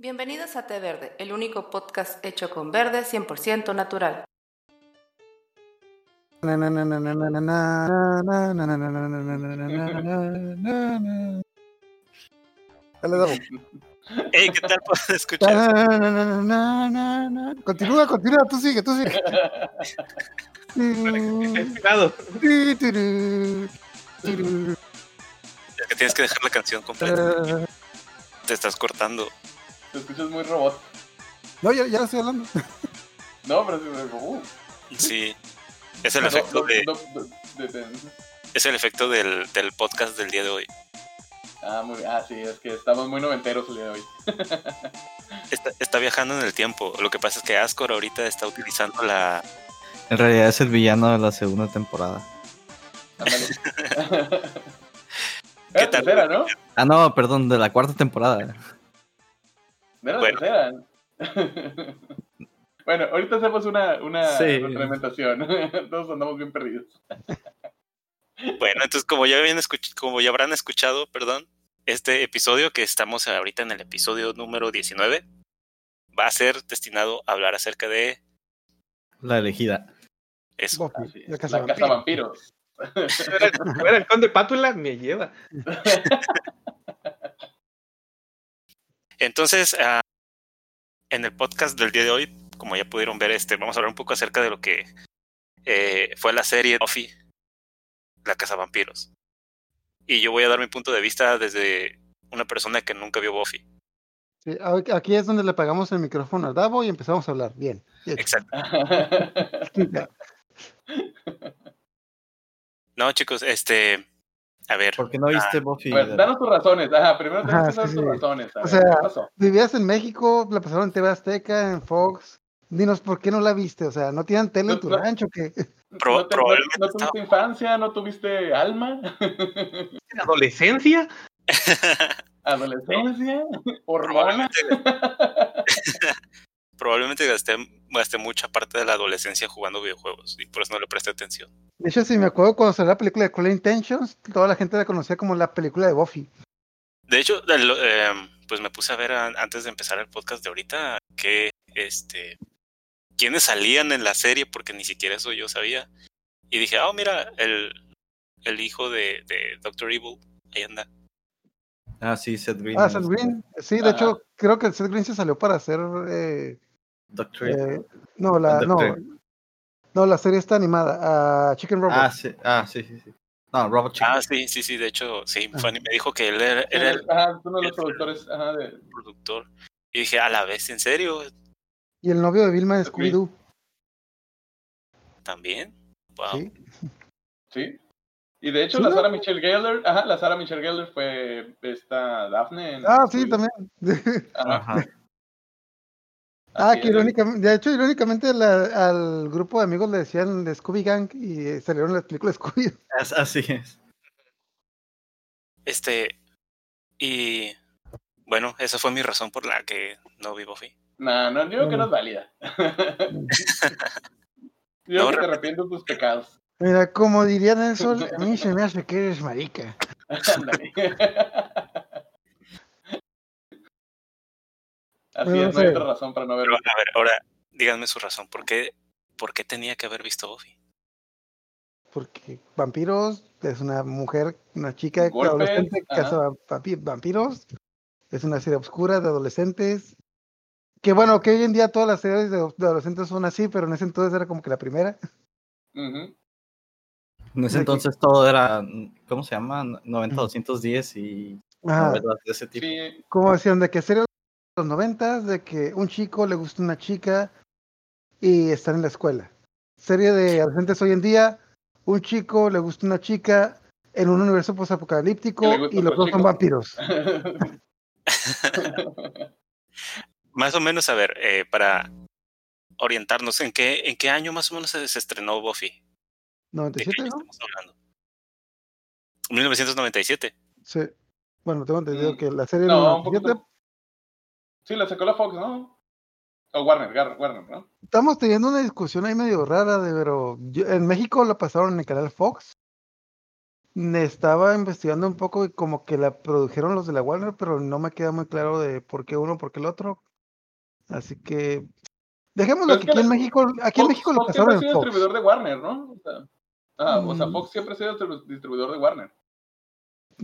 Bienvenidos a Té Verde, el único podcast hecho con verde 100% natural. Dale, dale. Hey, ¿qué tal puedes escuchar? Continúa, continúa, tú sigue, tú sigue. Es que tienes que dejar la canción completa. Te estás cortando. Te escuchas muy robot. No, ya, ya estoy hablando. No, pero sí, uh, Sí. Es el no, efecto no, de, no, de- de- es el efecto del, del podcast del día de hoy. Ah, muy bien. Ah, sí, es que estamos muy noventeros el día de hoy. Está, está viajando en el tiempo. Lo que pasa es que Ascor ahorita está utilizando la. En realidad es el villano de la segunda temporada. ¿Qué tal? tercera, ¿no? Ah, no, perdón, de la cuarta temporada. Era Bueno. tercera. bueno, ahorita hacemos una, una Sí. Todos andamos bien perdidos. Bueno, entonces, como ya, habían como ya habrán escuchado, perdón, este episodio, que estamos ahorita en el episodio número 19, va a ser destinado a hablar acerca de La elegida. eso. Buffy, Así es, la casa la casa vampiros. Era el, era el conde Pátula, me lleva. Entonces, ah, en el podcast del día de hoy, como ya pudieron ver, este, vamos a hablar un poco acerca de lo que eh, fue la serie Buffy, la Casa Vampiros. Y yo voy a dar mi punto de vista desde una persona que nunca vio Buffy. Sí, aquí es donde le pagamos el micrófono a Davo y empezamos a hablar. Bien. bien. Exacto. No, chicos, este, a ver, ¿Por qué no viste Buffy? Bueno, danos tus razones. Ajá, primero tenemos que dar sí, tus sí. razones. A O ver, sea, ¿qué pasó? Vivías en México, la pasaron en TV Azteca, en Fox. Dinos, ¿por qué no la viste? O sea, ¿no tienen tele en tu no. rancho? que Pro- ¿No, te- no- probablemente no tuviste infancia? ¿No tuviste alma? ¿En adolescencia? ¿Adolescencia? ¿Hormona? Probablemente gasté, gasté mucha parte de la adolescencia jugando videojuegos y por eso no le presté atención. De hecho, si me acuerdo cuando salió la película de Cruel Intentions, toda la gente la conocía como la película de Buffy. De hecho, em, pues me puse a ver a- antes de empezar el podcast de ahorita que este quiénes salían en la serie porque ni siquiera eso yo sabía. Y dije, ah, mira, el, el hijo de, de Doctor Evil, ahí anda. Ah, sí, Seth Green. Ah, Seth Green. Sí, de Ajá. hecho, creo que Seth Green se salió para hacer. eh, eh, no, la, no, Doctor. no, la serie está animada. Chicken Robot. Ah, sí, ah, sí, sí, sí. No, Robot Chicken. Ah, sí, sí, sí, de hecho, sí, Ah. Fanny me dijo que él era, era el Ajá, es uno de los productores ajá, de... productor. Y dije, a la vez, ¿en serio? Y el novio de Vilma Ok. Scooby-Doo. ¿También? Wow. Sí. Sí. Y de hecho, Sí, la ¿no? Sarah Michelle Gellar, ajá, la Sarah Michelle Gellar fue esta Daphne. en Ah, sí, también. Ajá. Ah, así que irónicamente, de hecho, irónicamente la- al grupo de amigos le decían de Scooby Gang y eh, salieron las películas de Scooby. As- Así es. Este, y bueno, esa fue mi razón por la que no vi Buffy. No, no, creo que no es válida. yo No, que te arrepiento de tus pecados. Mira, como diría Nelson, a mí se me hace que eres marica. Ándale. Así Bueno, es, no hay otra razón para no Pero, verlo. a ver, ahora díganme su razón. ¿Por qué, ¿Por qué tenía que haber visto Buffy? Porque vampiros es una mujer, una chica Golpes, adolescente que ajá. caza vampi- vampiros. Es una serie oscura de adolescentes. Que bueno, que hoy en día todas las series de, de adolescentes son así, pero en ese entonces era como que la primera. En ese entonces todo era, ¿cómo se llama? 90-210 y de ese tipo. Sí, como decían, de que serie de los noventas, de que un chico le gusta una chica y están en la escuela. Serie de adolescentes hoy en día, un chico le gusta una chica en un universo posapocalíptico y los dos son vampiros. Más o menos, a ver, eh, para orientarnos, ¿en qué, ¿en qué año más o menos se, se estrenó Buffy? ¿De qué 97, año ¿no? estamos hablando? 1997. Sí. Bueno, tengo entendido Mm. que la serie no, del un poquito. 97, Sí, la sacó la Fox, ¿no? O Warner, Warner, ¿no? estamos teniendo una discusión ahí medio rara, de, pero yo- en México la pasaron en el canal Fox. estaba investigando un poco y como que la produjeron los de la Warner, pero no me queda muy claro de por qué uno, por qué el otro. Así que dejémoslo que que aquí en México, aquí en Fox- México lo Fox siempre pasaron ha en sido distribuidor de Warner, ¿no? O sea, ah, o sea, Mm. Fox siempre ha sido distribu- distribuidor de Warner,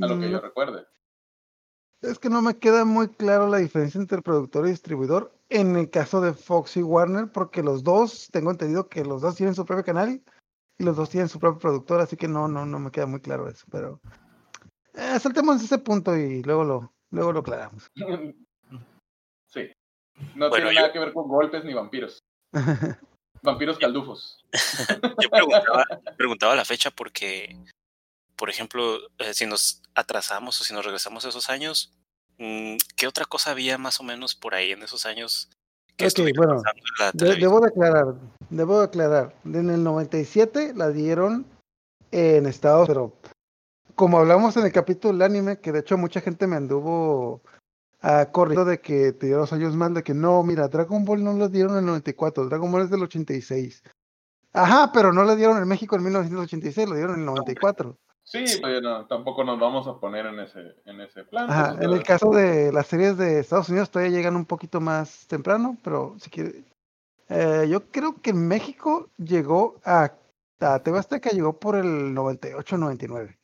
a lo que Mm, yo recuerde. Es que no me queda muy claro la diferencia entre productor y distribuidor en el caso de Fox y Warner, porque los dos, tengo entendido que los dos tienen su propio canal y los dos tienen su propio productor, así que no, no, no me queda muy claro eso, pero eh, saltemos ese punto y luego lo, luego lo aclaramos. sí. No Bueno, tiene yo- nada que ver con golpes ni vampiros. Vampiros caldufos. Yo preguntaba, preguntaba la fecha porque, por ejemplo, eh, si nos atrasamos o si nos regresamos a esos años, mm, ¿qué otra cosa había más o menos por ahí en esos años que Ok, estuviera bueno, pasando en la De- debo de aclarar, debo de aclarar, en el 97 la dieron en Estados pero como hablamos en el capítulo del anime, que de hecho mucha gente me anduvo a corriendo de que te dio los años mal, de que no, mira, Dragon Ball no lo dieron en el 94, Dragon Ball es del 86. Ajá, pero no lo dieron en México en 1986, lo dieron en el 94. Sí, pero tampoco nos vamos a poner en ese, en ese plan. Ajá, pues, en el caso de las series de Estados Unidos todavía llegan un poquito más temprano, pero si quiere, eh, yo creo que México llegó a, a TV Azteca llegó por el 98-99.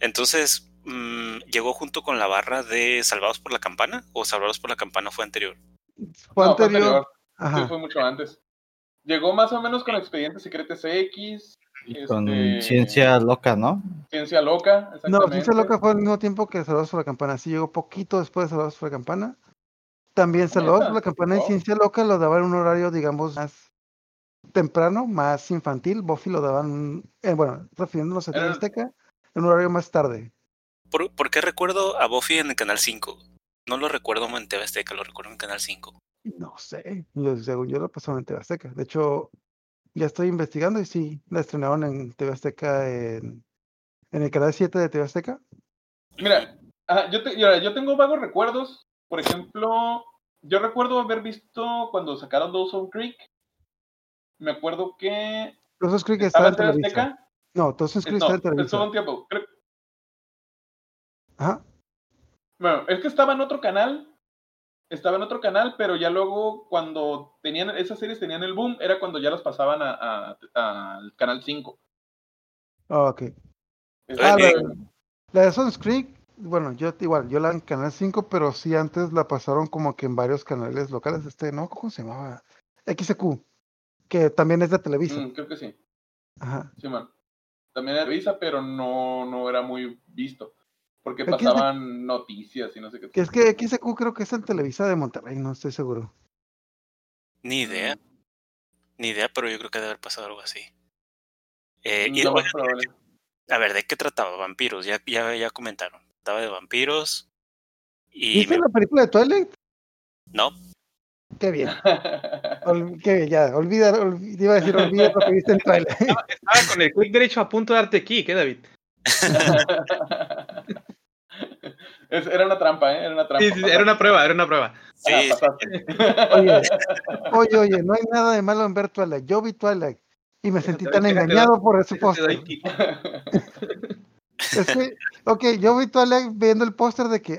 Entonces, mm, ¿llegó junto con la barra de Salvados por la Campana o Salvados por la Campana fue anterior? Fue No, fue anterior, anterior. Sí, fue mucho antes. Llegó más o menos con Expedientes Secretos X. Con este, ciencia loca, ¿no? Ciencia Loca, no, exactamente. Ciencia Loca fue al mismo tiempo que Salvados por la Campana, sí llegó poquito después de Salvados por la Campana. También Salvados por la Campana y. Ciencia Loca lo daban en un horario, digamos, más temprano, más infantil. Buffy lo daban, eh, bueno, refiriéndonos a TV Era- Azteca, en un horario más tarde. ¿Por, por qué recuerdo a Buffy en el Canal 5? No lo recuerdo en TV Azteca, lo recuerdo en Canal 5. No sé, yo, según yo lo pasaron en TV Azteca. De hecho, ya estoy investigando y sí, la estrenaron en TV Azteca en, en el canal 7 de TV Azteca. Mira, ajá, yo, te- yo tengo vagos recuerdos. Por ejemplo, yo recuerdo haber visto cuando sacaron Dawson Creek. Me acuerdo que Dawson's Creek estaba estaba en TV. Azteca. No, Dawson's Creek No, estaba en estuvo un tiempo. Creo- Ajá. Bueno, es que estaba en otro canal. Estaba en otro canal, pero ya luego cuando tenían esas series tenían el boom, era cuando ya las pasaban a- a- a- al canal 5. Ah, ok. Ah, la, la de Dawson's Creek, bueno, yo igual, yo la en Canal 5, pero sí antes la pasaron como que en varios canales locales. Este, no, ¿cómo se llamaba? XQ, que también es de Televisa. mm, creo que sí. Ajá. Sí, man. También era Visa, pero no, no era muy visto. Porque Aquí es de- pasaban noticias y no sé qué. Que es que XQ creo que es el Televisa de Monterrey, no estoy seguro. Ni idea. Ni idea, pero yo creo que debe haber pasado algo así. Eh, y, a ver, ¿de qué trataba? Vampiros, ya, ya, ya comentaron. Trataba de vampiros. Y ¿Viste me- la película de Twilight? no, Qué bien. Ol- qué bien, ya, olvida, olvi- iba a decir, olvida lo que viste en Twilight. Estaba con el clic derecho a punto de darte kick, ¿eh, David? Es- era una trampa, ¿eh? Era una trampa. Sí, sí, era una prueba, era una prueba. sí, Ah. Oye, oye, oye, no hay nada de malo en ver Twilight. Yo vi Twilight y me sentí tan engañado por ese póster. Es que, ok, yo vi Twilight viendo el póster de que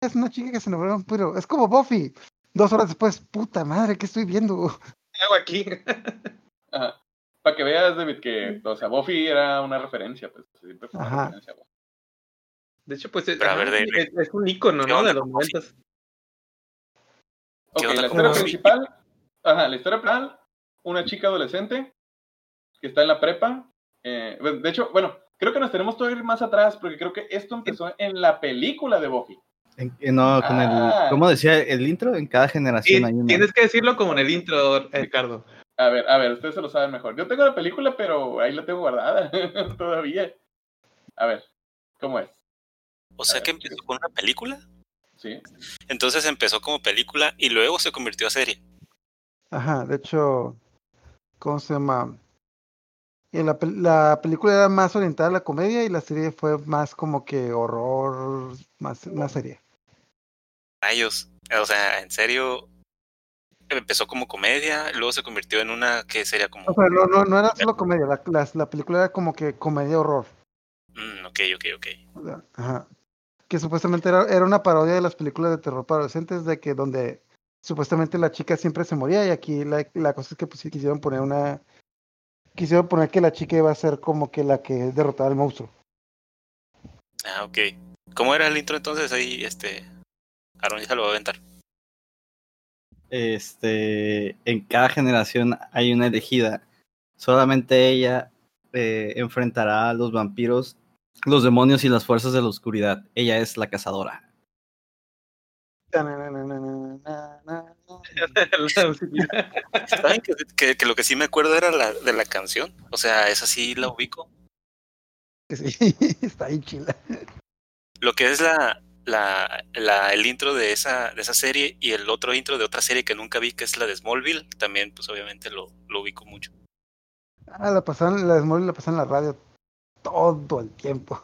es una chica que se enamoró de un vampiro. Es como Buffy. Dos horas después, puta madre, ¿qué estoy viendo? ¿Qué hago aquí? Para que veas, David, que, o sea, Buffy era una referencia, pues siempre fue una Ajá. referencia. güey. De hecho, pues es, Pero a ajá, ver, de- sí, es, es un ícono, ¿qué ¿no? De los momentos. Ok, ¿Qué onda la historia principal, ajá, la historia principal, una chica adolescente que está en la prepa. eh, de hecho, bueno, creo que nos tenemos que ir más atrás porque creo que esto empezó en la película de Buffy. En- eh, no, con Ah. el. ¿Cómo decía el intro? En cada generación Sí, hay una. tienes que decirlo como en el intro, Ricardo. A ver, a ver, ustedes se lo saben mejor. Yo tengo la película, pero ahí la tengo guardada todavía. A ver, ¿cómo es? O sea que empezó con una película. Sí. Entonces empezó como película y luego se convirtió a serie. Ajá, de hecho, ¿cómo se llama? Y la, pel- la película era más orientada a la comedia y la serie fue más como que horror, más, más serie. Rayos. O sea, en serio. Empezó como comedia, luego se convirtió en una que sería como. O sea, no, no, no era solo comedia, la, la, la película era como que comedia horror. Mm, ok, ok, ok. Ajá. Que supuestamente era, era una parodia de las películas de terror para adolescentes, de que donde supuestamente la chica siempre se moría y aquí la, la cosa es que pues sí quisieron poner una... Quisieron poner que la chica iba a ser como que la que derrotaba al monstruo. Ah, ok. ¿Cómo era el intro entonces? Ahí, este. Aaron ya se lo va a aventar. Este, en cada generación hay una elegida. Solamente ella eh, enfrentará a los vampiros, los demonios y las fuerzas de la oscuridad. Ella es la cazadora. ¿Saben que, que- que lo que sí me acuerdo era la de la canción? O sea, esa sí la ubico. Sí, está ahí chila. Lo que es la, la, la, el intro de esa, de esa serie y el otro intro de otra serie que nunca vi, que es la de Smallville, también, pues obviamente lo, lo ubico mucho. Ah, la pasaban, la de Smallville la pasaban en la radio todo el tiempo.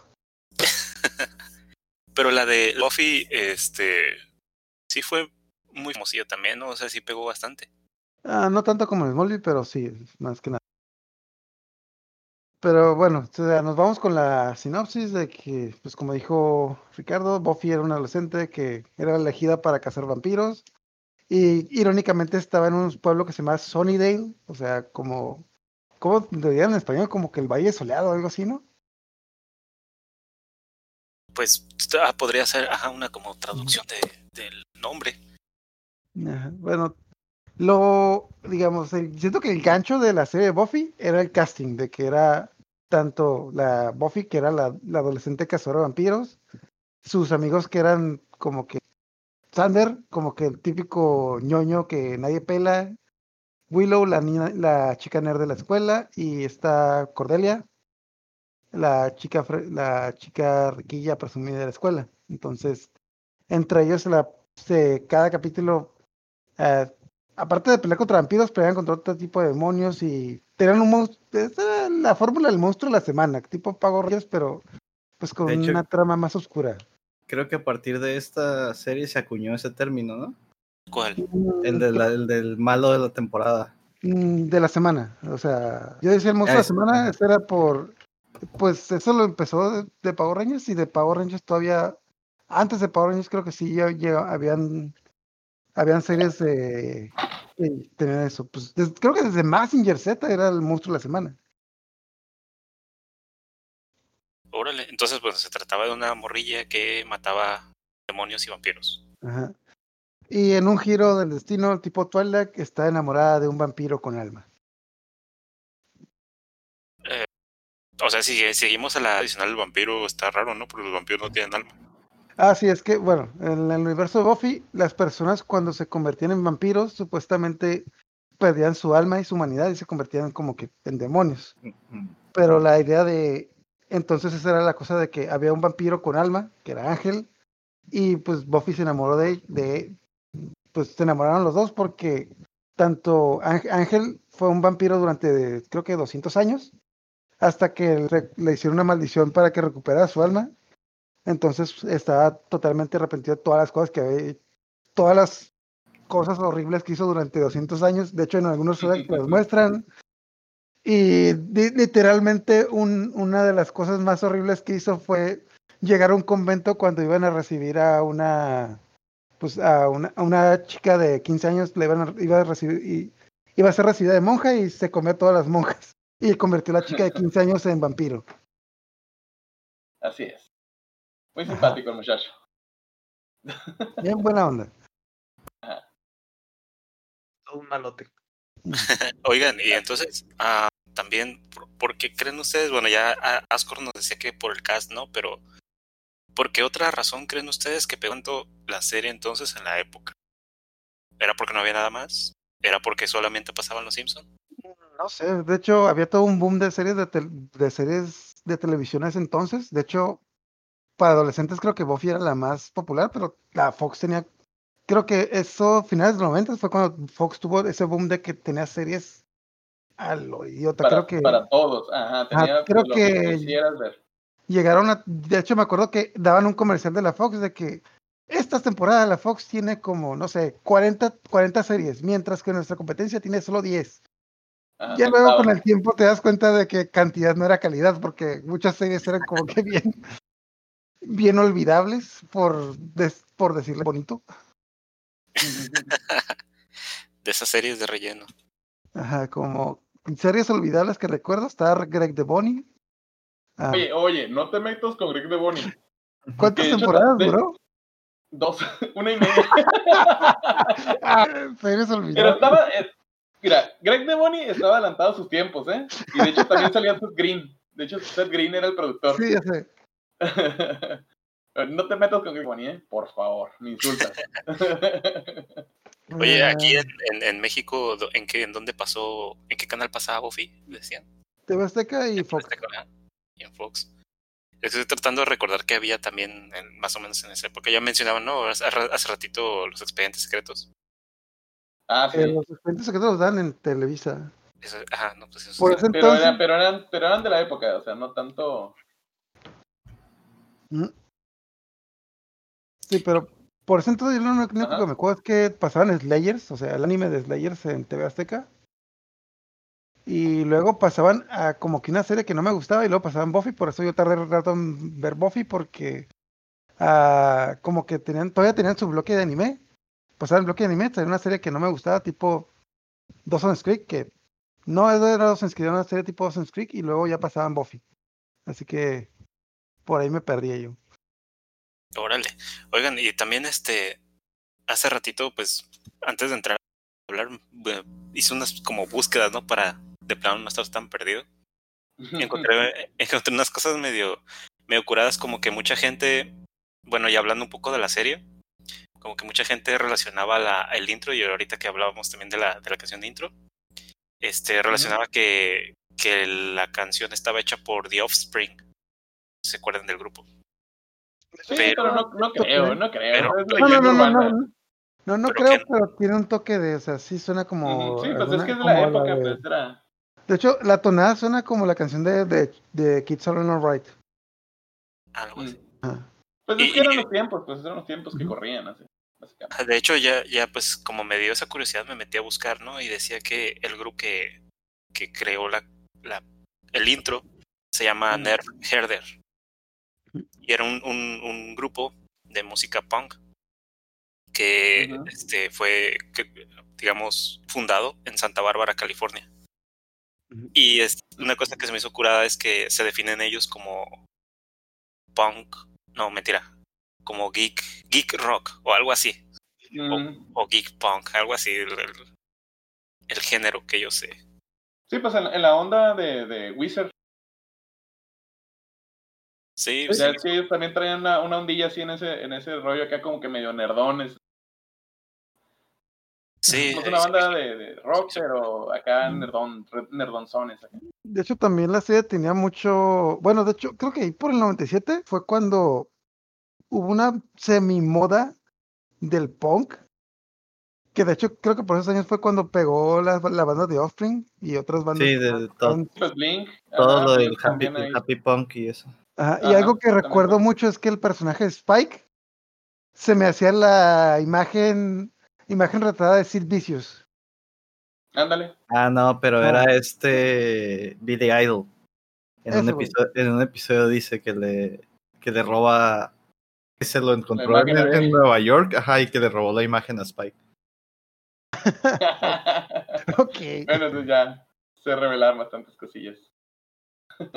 Pero la de Buffy, este, sí fue muy famosilla también, ¿no? O sea, sí pegó bastante. Ah, no tanto como en Smallville, pero sí, más que nada. Pero bueno, o sea, nos vamos con la sinopsis de que, pues como dijo Ricardo, Buffy era una adolescente que era elegida para cazar vampiros y irónicamente estaba en un pueblo que se llama Sunnydale, o sea, como, ¿cómo dirían en español? Como que el Valle Soleado o algo así, ¿no? Pues podría ser ajá, una como traducción de, del nombre. Bueno, lo, digamos, siento que el gancho de la serie de Buffy era el casting, de que era tanto la Buffy, que era la, la adolescente cazadora de vampiros, sus amigos que eran como que Sander, como que el típico ñoño que nadie pela, Willow, la niña, la chica nerd de la escuela, y está Cordelia, la chica, fre- la chica riquilla presumida de la escuela. Entonces, entre ellos la, se, cada capítulo eh, aparte de pelear contra vampiros, peleaban contra otro tipo de demonios y tenían un monstruo. Esa era la fórmula del monstruo de la semana, tipo Pago Reyes, pero pues con hecho- una trama más oscura. Creo que a partir de esta serie se acuñó ese término, ¿no? ¿Cuál? El, de la- el del malo de la temporada. Mm, De la semana, o sea, yo decía el monstruo de la semana, era por, pues eso lo empezó de, de Power Rangers y de Power Rangers todavía, antes de Power Rangers creo que sí ya, ya habían, habían series de, que tenían eso, pues des- creo que desde Massinger Z era el monstruo de la semana. Órale. Entonces, pues se trataba de una morrilla que mataba demonios y vampiros. Ajá. Y en un giro del destino, tipo Twilight está enamorada de un vampiro con alma. O sea, si seguimos a la adicional del vampiro, está raro, ¿no? Porque los vampiros no tienen alma. Ah, sí, es que, bueno, en el universo de Buffy, las personas cuando se convertían en vampiros, supuestamente perdían su alma y su humanidad y se convertían como que en demonios. Pero la idea de, entonces esa era la cosa de que había un vampiro con alma, que era Ángel, y pues Buffy se enamoró de, de pues se enamoraron los dos porque tanto Ángel, Ángel fue un vampiro durante creo que 200 años, hasta que le hicieron una maldición para que recuperara su alma. Entonces estaba totalmente arrepentido de todas las cosas que había, todas las cosas horribles que hizo durante 200 años. De hecho, en algunos que las muestran. Y li- literalmente un- una de las cosas más horribles que hizo fue llegar a un convento cuando iban a recibir a una pues a una, a una chica de 15 años le iban a, iba a recibir y iba a ser recibida de monja y se comió a todas las monjas y convirtió a la chica de 15 años en vampiro. Así es. Muy Ajá. simpático el muchacho. Bien buena onda. Todo un malote. Oigan, y entonces, ah, también, ¿por, por qué creen ustedes? Bueno, ya ah, Ascor nos decía que por el cast, ¿no? Pero, ¿por qué otra razón creen ustedes que pegó tanto la serie entonces en la época? ¿Era porque no había nada más? ¿Era porque solamente pasaban los Simpsons? No sé, de hecho había todo un boom de series de, de series de televisión en ese entonces. De hecho, para adolescentes creo que Buffy era la más popular, pero la Fox tenía, creo que eso, finales de los 90 fue cuando Fox tuvo ese boom de que tenía series a lo idiota. Para, creo que para todos. Ajá, tenía creo lo que- que ver. llegaron a, de hecho me acuerdo que daban un comercial de la Fox de que esta temporada la Fox tiene como, no sé, 40, 40 series, mientras que nuestra competencia tiene solo 10. Ajá, Ya luego con el tiempo te das cuenta de que cantidad no era calidad, porque muchas series eran como que bien, bien olvidables, por, des- por decirle bonito. De esas series de relleno. Ajá, como series olvidables que recuerdo, está Greg de Bonnie. Ah, Oye, oye, no te metas con Greg de Bonnie. ¿Cuántas hecho, temporadas de- duró? Dos, una y media. Ah, series Pero olvidables. estaba. Mira, Greg de Bonnie estaba adelantado a sus tiempos, ¿eh? Y de hecho también salía Seth Green. De hecho, Seth Green era el productor. Sí, ya sé. no te metas con Greg de Bonnie, ¿eh? Por favor, me insultas. Oye, aquí Ah, en, en, en México, ¿en qué, en dónde pasó, en qué canal pasaba Buffy? Decían. TV Azteca y En Fox. Azteca. Y en Fox. Estoy tratando de recordar que había también, en- más o menos en esa época. Ya mencionaban, ¿no? Hace ratito los expedientes secretos. Ah, sí. Eh, los expedientes secretos los dan en Televisa. Eso- ajá, no, pues eso Por sí. ese Pero, entonces, era- pero, eran, pero eran de la época, o sea, no tanto. Mm. Sí, pero por ese entonces yo lo único Ajá. que me acuerdo es que pasaban Slayers, o sea, el anime de Slayers en TV Azteca. Y luego pasaban a como que una serie que no me gustaba y luego pasaban Buffy, por eso yo tardé un rato en ver Buffy porque ah, como que tenían, todavía tenían su bloque de anime. Pasaban el bloque de anime, tenía una serie que no me gustaba, tipo Dawson's Creek, que no era Dawson's Creek, era una serie tipo Dawson's Creek y luego ya pasaban Buffy. Así que por ahí me perdí yo. Órale. Oigan, y también este, hace ratito, pues, antes de entrar a hablar, eh, hice unas como búsquedas, ¿no? Para de plano no estar tan perdido. Y encontré, encontré unas cosas medio, medio curadas, como que mucha gente, bueno, y hablando un poco de la serie, como que mucha gente relacionaba la, el intro, y ahorita que hablábamos también de la, de la canción de intro, este, relacionaba que, que la canción estaba hecha por The Offspring. ¿Se acuerdan del grupo? Sí, Pero- pero, no, no creo, no creo. pero- No, no, no, no, no. No, no Pero creo, que- pero tiene un toque de, o sea, sí suena como. Ujú, Sí, pues es que es de la época, de- pues era. De hecho, la tonada suena como la canción de, de, de Kids Are Alright. Algo así. Mm. Ajá. Pues es Y- que eran los tiempos, pues eran los tiempos que corrían, así, básicamente. De hecho, ya, ya pues como me dio esa curiosidad, me metí a buscar, ¿no? Y decía que el grupo que, que creó la, la, el intro se llama. Nerv Herder. Y era un, un, un grupo de música punk que este, fue, que, digamos, fundado en Santa Bárbara, California. Y es, una cosa que se me hizo curada es que se definen ellos como punk, no, mentira, como geek, geek rock o algo así Mm. o geek punk, algo así, el, el- el género que yo sé. Sí, pues en, en la onda de, de Wizard, Sí, ya sí, es que ellos también traían una, una ondilla así en ese, en ese rollo acá como que medio nerdones. sí, eh, una sí, banda sí. de, de rock, Sí, sí. pero acá nerdón, re- nerdonzones. De hecho, también la serie tenía mucho. Bueno, de hecho, creo que ahí por el 97 fue cuando hubo una semi-moda del punk. Que de hecho, creo que por esos años fue cuando pegó la, la banda de Offspring y otras bandas. Sí, de, de todo, Blink. todo ajá, lo del happy, happy punk y eso. Ajá, y algo que recuerdo fue. mucho es que el personaje de Spike se me hacía la imagen imagen retratada de Sid Vicious. Ándale. Ah, no, pero Ah. era este Billy Idol. En un, Ese episodio, en un episodio dice que le, que le roba, que se lo encontró en. Nueva York, ajá, y que le robó la imagen a Spike. ok. bueno, entonces ya se revelaron bastantes cosillas.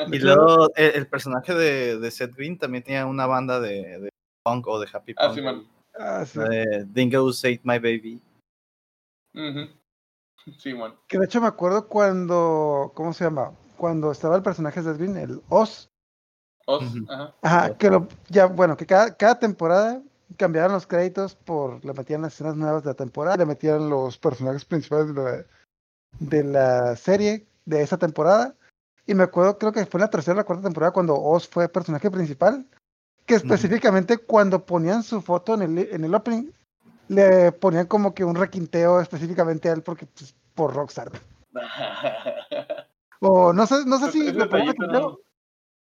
Y luego el, el personaje de, de Seth Green también tenía una banda de, de punk o de happy Ah, punk. sí, man. Ah, sí. de Dingoes Ate My Baby. Ujú. Sí, man. Que de hecho me acuerdo cuando, ¿cómo se llama? Cuando estaba el personaje de Green, el Oz. Oz, ajá. Ajá, que lo, ya, bueno, que cada, cada temporada cambiaban los créditos por, le metían las escenas nuevas de la temporada, le metían los personajes principales de la, de la serie de esa temporada. Y me acuerdo, creo que fue en la tercera o la cuarta temporada cuando Oz fue personaje principal, que específicamente cuando ponían su foto en el, en el opening, le ponían como que un requinteo específicamente a él porque pues, por Rockstar. O no sé, no sé si Ese le ponían requinteo, no-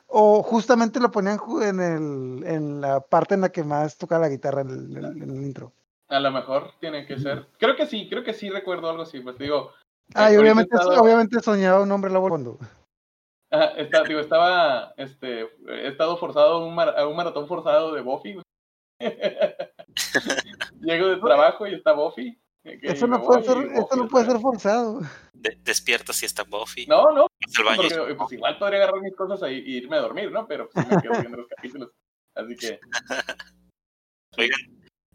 o justamente lo ponían en, el, en la parte en la que más toca la guitarra en el, en intro. A lo mejor tiene que ser. Creo que sí, creo que sí recuerdo algo así. Pues digo, Ah, y obviamente, obviamente soñaba un hombre lobo cuando. Ajá, está- digo, estaba, este, he estado forzado a un, mar- a un maratón forzado de Buffy. Llego de trabajo y está Buffy. Eso no puede ser, eso no puede ser forzado. De- despierta si está Buffy. No, no, al baño porque pues igual podría agarrar mis cosas y irme a dormir, ¿no? Pero pues, sí me quedo viendo los capítulos. Así que, Oigan,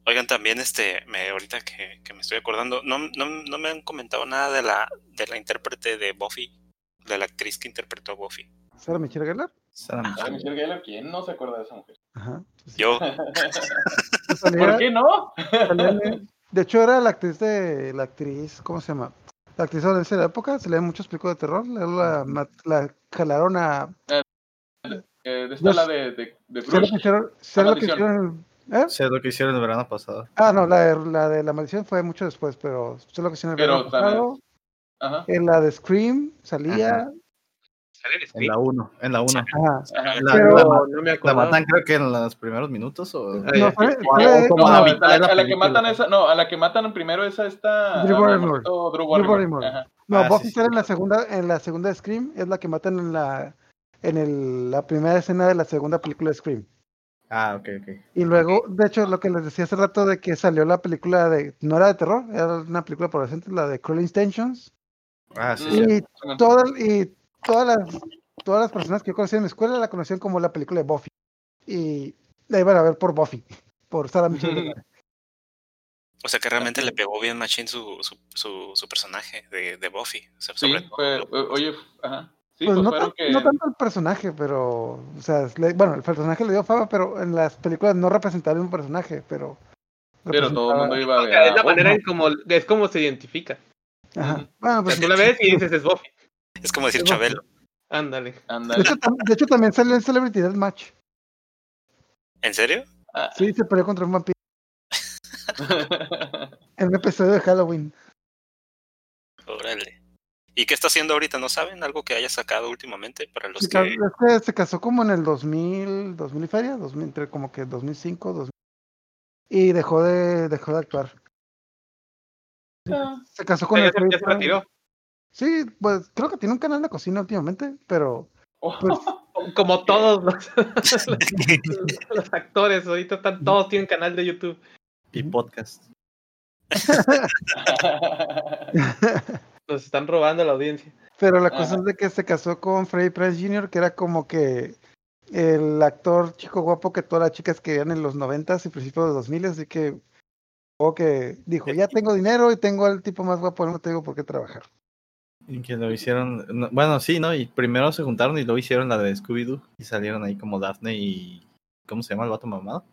oigan también este, me ahorita que, que me estoy acordando, no, no, no me han comentado nada de la, de la intérprete de Buffy, de la actriz que interpretó a Buffy. ¿Sarah Michelle Gellar? Sarah Sarah Michelle. Michelle Gellar, ¿quién no se acuerda de esa mujer? Ajá. Yo, ¿Por qué no? salía- de hecho, era la actriz de. La actriz, ¿cómo se llama? La actriz de esa época, se le muchos películas de terror. La, la, la jalaron a. Eh, de esta Yo la sé- de, de, de ¿Sabes lo que hicieron? ¿sabes lo que maldición. hicieron? ¿Eh? Sé lo que hicieron el verano pasado. Ah, no, la de, la de la maldición fue mucho después, pero sé lo que hicieron el Pero verano pasado. Ajá. En la de Scream salía. Ajá. ¿Sale el En la 1. En la 1. Ajá. Ajá. La, Pero- la- No, no me la acordaba. matan creo que en los primeros minutos o... No, fue, fue- No, a mitad la, a que matan esa, no, a la que matan primero esa esta Drew a Barrymore. Margot Drew Drew Barrymore. Ajá. No, Ah, Buffy sí, sale sí. en la segunda, en la segunda Scream, es la que matan en la en el, la primera escena de la segunda película de Scream. Ah, ok, ok. Y luego, de hecho, lo que les decía hace rato de que salió la película de, no era de terror, era una película por adolescentes, la de Cruel Intentions. Ah, sí, Mm. sí. Y todas, y todas las, todas las personas que yo conocí en mi escuela la conocían como la película de Buffy. Y la iban a ver por Buffy, por Sarah Michelle. O sea que realmente le pegó bien machín su, su, su, su personaje de, de Buffy. O sea, sobre fue, oye, ajá. Sí, Pues pues, no, tan- que... no tanto el personaje, pero, o sea, le- bueno, el personaje le dio fama, pero en las películas no representaba un personaje, pero... Pero todo el mundo iba a ver. es la manera en como, es como se identifica. Ajá. Bueno, O pues, sea, tú la ves y dices es Buffy. Es como decir. Chabelo. Ándale. Ándale. de hecho, también salió en Celebrity Deathmatch. ¿En serio? Ah. Sí, se peleó contra un vampiro en un episodio de Halloween. Órale. ¿Y qué está haciendo ahorita? ¿No saben? ¿Algo que haya sacado últimamente para los Se, ca- que... es que se casó como en el 2000, 2000 y feria, 2000, entre como que 2005, 2000, y dejó de, dejó de actuar. Se casó con el ya se retiró. Sí, pues creo que tiene un canal de cocina últimamente, pero pues Como todos los, los actores, ahorita están, todos tienen canal de YouTube. Y podcast. Nos están robando la audiencia. Pero la cosa Ajá. es de que se casó con Freddy Price Jr., que era como que el actor chico guapo que todas las chicas querían en los noventas y principios de los 2000, así que o que dijo, ya tengo dinero y tengo al tipo más guapo, no tengo por qué trabajar. Y que lo hicieron. no, bueno, sí, ¿no? Y primero se juntaron y luego hicieron la de Scooby-Doo. Y salieron ahí como Daphne y. ¿Cómo se llama el vato mamado?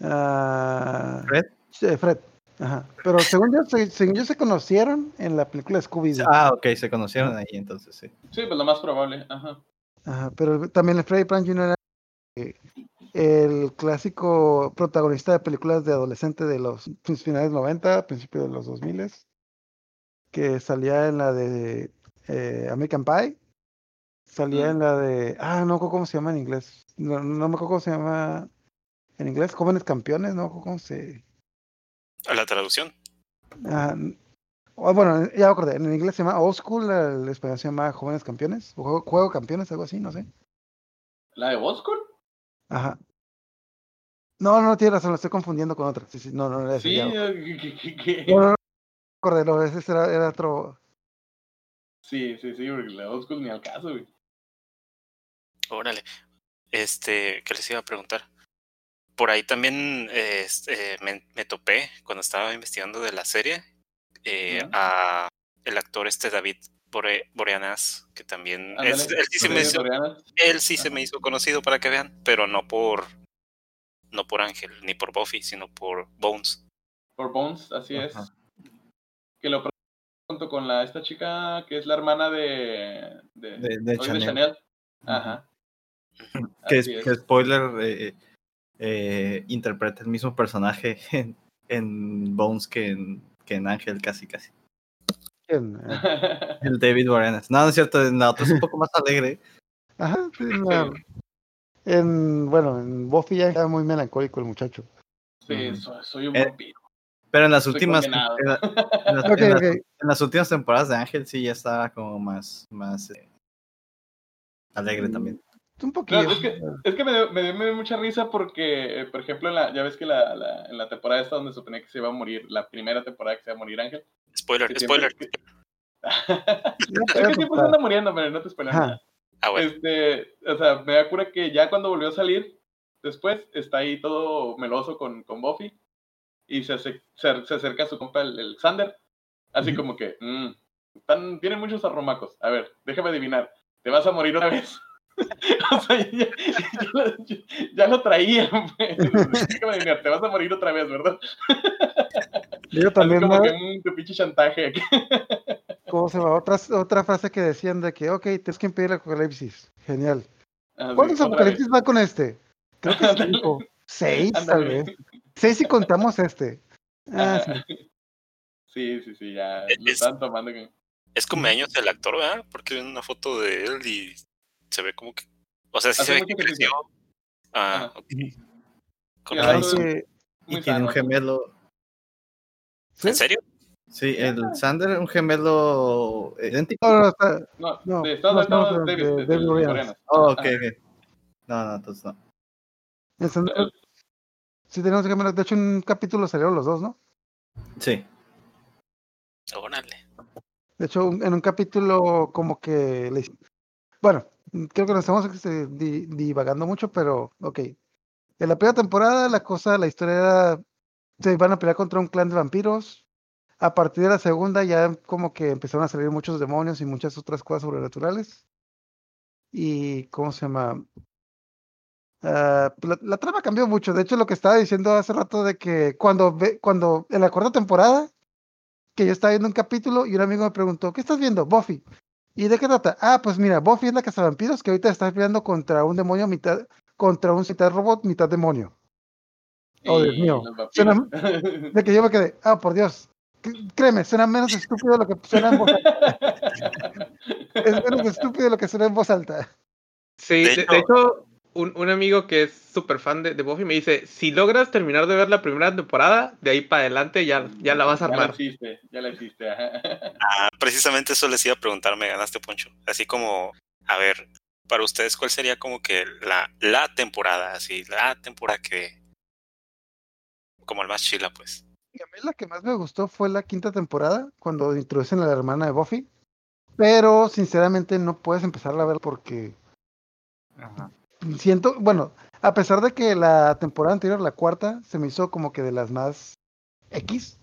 Ah, Fred. sí, Fred. Ajá. Pero según yo, se, según yo se conocieron en la película Scooby-Doo. Ah, ok, se conocieron ahí entonces, sí. Sí, pues lo más probable. Ajá. Ajá, pero también el Freddy Prinze Jr. era eh, el clásico protagonista de películas de adolescente de los finales 90, principios de los 2000, que salía en la de eh, American Pie, salía Mm. en la de, ah, no me acuerdo cómo se llama en inglés, no, no me acuerdo cómo se llama en inglés, Jóvenes Campeones, no me acuerdo cómo se... A la traducción. ah, oh, bueno, ya me acordé, en inglés se llama Old School, el español se llama Jóvenes Campeones, o Juego, Juego Campeones, algo así, no sé. ¿La de Old School? Ajá. No, no, tiene razón, lo estoy confundiendo con otra. Sí, sí, no, no, ese Sí, ya. eh, ¿qué- qué- qué- No, no, no, ese era, era otro. sí, sí, sí, porque la Old School ni al caso, güey. Órale. Este, ¿qué les iba a preguntar? Por ahí también eh, este, me, me topé cuando estaba investigando de la serie eh, a el actor este David Bore- Boreanaz, que también él, sí se me hizo, él sí se me hizo conocido para que vean, pero no por no por Ángel ni por Buffy, sino por Bones. Por Bones, así es. Que lo junto con la esta chica que es la hermana de de, De- Chanel. Ajá. Que, Así es- es. que spoiler, eh, eh, interpreta el mismo personaje en, en Bones que en, que en Ángel, casi, casi. ¿quién? El David Boreanaz. No, no es cierto, en la otra es un poco más alegre. Ajá, sí, en, la- en- bueno, en Buffy ya era muy melancólico el muchacho. sí, soy, soy un Eh, vampiro. Pero en las últimas, en, la- en las, Ok, en las- ok. en las últimas temporadas de Ángel sí ya estaba como más, más eh, alegre Mm. también. Un No, poquillo. es que, es que me, dio, me dio- me dio mucha risa porque, eh, por ejemplo, en la, ya ves que la, la- en la temporada esta donde suponía que se iba a morir, la primera temporada que se iba a morir Ángel. Spoiler, spoiler. que- es que siempre se anda muriendo, pero no te spoileo Ajá. nada. Ah, bueno. Este, o sea, me da cura que ya cuando volvió a salir, después está ahí todo meloso con, con Buffy y se, se, se acerca a su compa el, el Xander, así como que, "Mm, están, tienen muchos arrumacos. A ver, déjame adivinar, te vas a morir otra vez. o sea, ya, ya lo- ya- ya lo traía, pues. Déjame adivinar, te vas a morir otra vez, ¿verdad? Yo Así también, como ¿no? que, "Mm, tu pinche chantaje. ¿Cómo se va? Otra, otra frase que decían de que, ok, tienes que impedir el apocalipsis. Genial. Así, ¿Cuántos vez. apocalipsis va con este? Creo que cinco. Seis, tal vez. Seis si contamos este. Ah, sí. Ajá. Sí, sí, sí, ya Es- lo están tomando. que- Es cumpleaños del actor, ¿verdad? Porque vi una foto de él y se ve como que. O sea, sí Hace se ve que creció. Ah, Ajá. ok. Hay todo- que- Y tiene un gemelo. ¿sí? ¿En serio? Sí, el Sander, un gemelo idéntico. No, no, no, está- No, No, de Estados no, Unidos, no, David, de- de, coreanos. Oh, ok, ok. No, no, entonces no. el Sandro- Sí, tenemos gemelos. De hecho, en un capítulo salieron los dos, ¿no? Sí. Órale. De hecho, en un capítulo como que le Bueno, creo que nos estamos este, di- divagando mucho, pero ok. En la primera temporada, la cosa, la historia era. Se iban a pelear contra un clan de vampiros. A partir de la segunda, ya como que empezaron a salir muchos demonios y muchas otras cosas sobrenaturales. Y. ¿Cómo se llama? Ah, la, la trama cambió mucho. De hecho, lo que estaba diciendo hace rato de que cuando ve, cuando en la cuarta temporada, que yo estaba viendo un capítulo y un amigo me preguntó, ¿qué estás viendo? Buffy. ¿Y de qué trata? Ah, pues mira, Buffy es la cazavampiros que ahorita está peleando contra un demonio mitad, contra un mitad robot, mitad demonio. Oh, Dios mío. De que yo me quedé, ah, por Dios. Créeme, suena menos estúpido de lo que suena en voz alta. Es menos estúpido de lo que suena en voz alta. Sí, De de, de hecho- hecho, un, un amigo que es súper fan de, de Buffy me dice, si logras terminar de ver la primera temporada, de ahí para adelante ya, ya la vas a ya la armar. hiciste, ya la hiciste. ajá. Ah, precisamente eso les iba a preguntar, me ganaste, Poncho. Así como, a ver, para ustedes, ¿cuál sería como que la, la temporada? Así, la temporada que. Como el más chila, pues. Y a mí la que más me gustó fue la quinta temporada, cuando introducen a la hermana de Buffy. Pero sinceramente no puedes empezar a ver porque siento, bueno, a pesar de que la temporada anterior, la cuarta, se me hizo como que de las más X,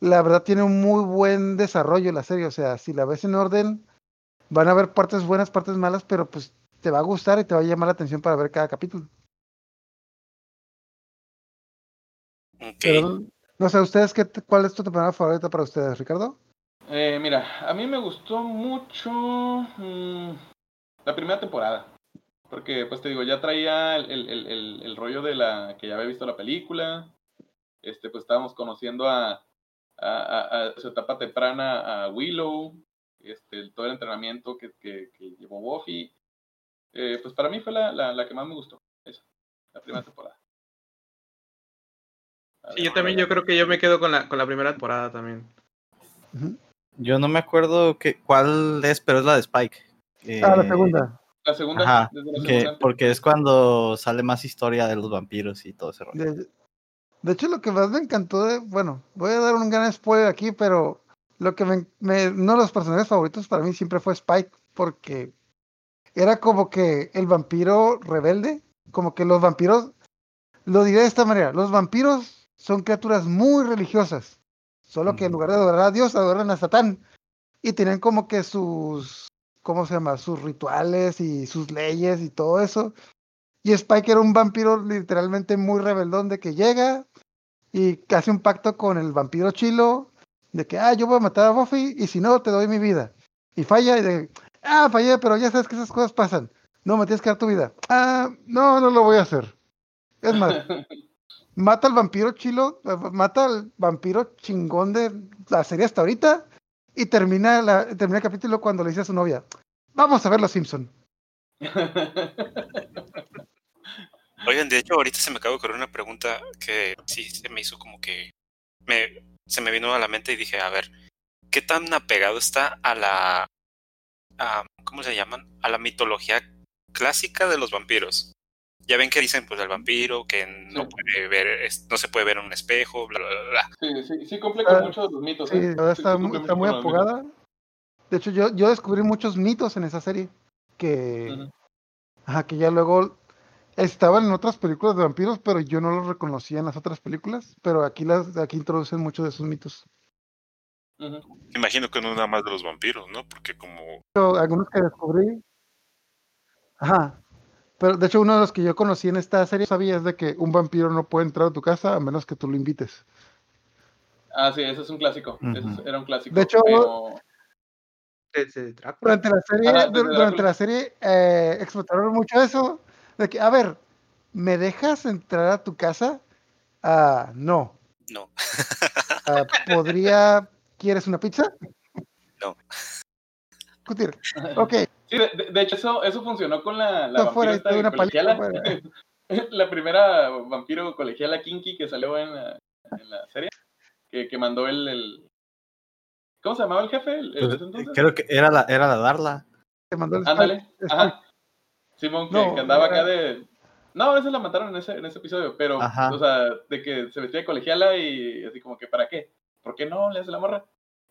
la verdad tiene un muy buen desarrollo la serie, o sea, si la ves en orden, van a haber partes buenas, partes malas, pero pues te va a gustar y te va a llamar la atención para ver cada capítulo. Ok. Pero, no sé, ¿ustedes qué, cuál es tu temporada favorita para ustedes, Ricardo? Eh, mira, a mí me gustó mucho mm, la primera temporada. Porque, pues te digo, ya traía el, el- el- rollo de la que ya había visto la película. Este, pues estábamos conociendo a, a, a- a su etapa temprana a Willow. Este, todo el entrenamiento que, que, que llevó Buffy. Eh, pues para mí fue la, la, la que más me gustó. Esa, la primera temporada. Sí, yo también, yo creo que yo me quedo con la, con la primera temporada también. Yo no me acuerdo que, cuál es, pero es la de Spike. Ah, la Eh, segunda. La segunda, Ajá, desde la que- segunda. porque es cuando sale más historia de los vampiros y todo ese rollo. De, de hecho, lo que más me encantó de, bueno, voy a dar un gran spoiler aquí, pero lo que me, me- uno de los personajes favoritos para mí siempre fue Spike, porque era como que el vampiro rebelde, como que los vampiros, lo diré de esta manera, los vampiros son criaturas muy religiosas, solo que en lugar de adorar a Dios, adoran a Satán, y tienen como que sus, ¿cómo se llama? Sus rituales y sus leyes y todo eso. Y Spike era un vampiro literalmente muy rebeldón de que llega y hace un pacto con el vampiro chilo de que, ah, yo voy a matar a Buffy y si no, te doy mi vida. Y falla y de, ah, fallé, pero ya sabes que esas cosas pasan. No, me tienes que dar tu vida. Ah, no, no lo voy a hacer. Es más, mata al vampiro chilo, eh, mata al vampiro chingón de la serie hasta ahorita y termina, la, termina el capítulo cuando le dice a su novia, vamos a ver Los Simpson. Oigan, de hecho, ahorita se me acaba de ocurrir una pregunta que sí se me hizo como que me, se me vino a la mente y dije, a ver, ¿qué tan apegado está a la, ¿cómo se llaman? A la mitología clásica de los vampiros. Ya ven que dicen, pues, el vampiro, que no Sí. puede ver, es- no se puede ver en un espejo, bla, bla, bla, bla. Sí, sí, sí cumple con Ah, muchos de los mitos. Sí, ¿eh? la verdad Sí, está, muy- está muy mitos. apogada. De hecho, yo, yo descubrí muchos mitos en esa serie que, ajá, que ya luego estaban en otras películas de vampiros, pero yo no los reconocía en las otras películas. Pero aquí las aquí introducen muchos de esos mitos. Ujú. Imagino que no nada más de los vampiros, ¿no? Porque como Pero algunos que descubrí. Ajá. Pero de hecho, uno de los que yo conocí en esta serie sabía es de que un vampiro no puede entrar a tu casa a menos que tú lo invites. Ah, sí, eso es un clásico. Era un clásico. De hecho, pero- Desde Drácula. Durante la serie, desde durante Drácula. la serie eh, explotaron mucho eso. De que, a ver, ¿me dejas entrar a tu casa? Ah, no. no. Ah, ¿Podría. ¿Quieres una pizza? No. Discutir. Ok, Sí, de, de- de hecho, eso, eso funcionó con la, la vampiro esta doy una colegiala. paliza, la primera vampiro colegiala kinky que salió en la, en la serie. Que, que mandó el, el- ¿Cómo se llamaba el jefe? El, el de Pues, entonces? creo que era la, era la Darla. te mandó el Ándale. Ajá. Simón, que, No, que andaba era- acá de. No, esa la mataron en ese, en ese episodio, pero, Ajá. o sea, de que se vestía de colegiala y así como que, ¿para qué? ¿Por qué no? Le hace la morra.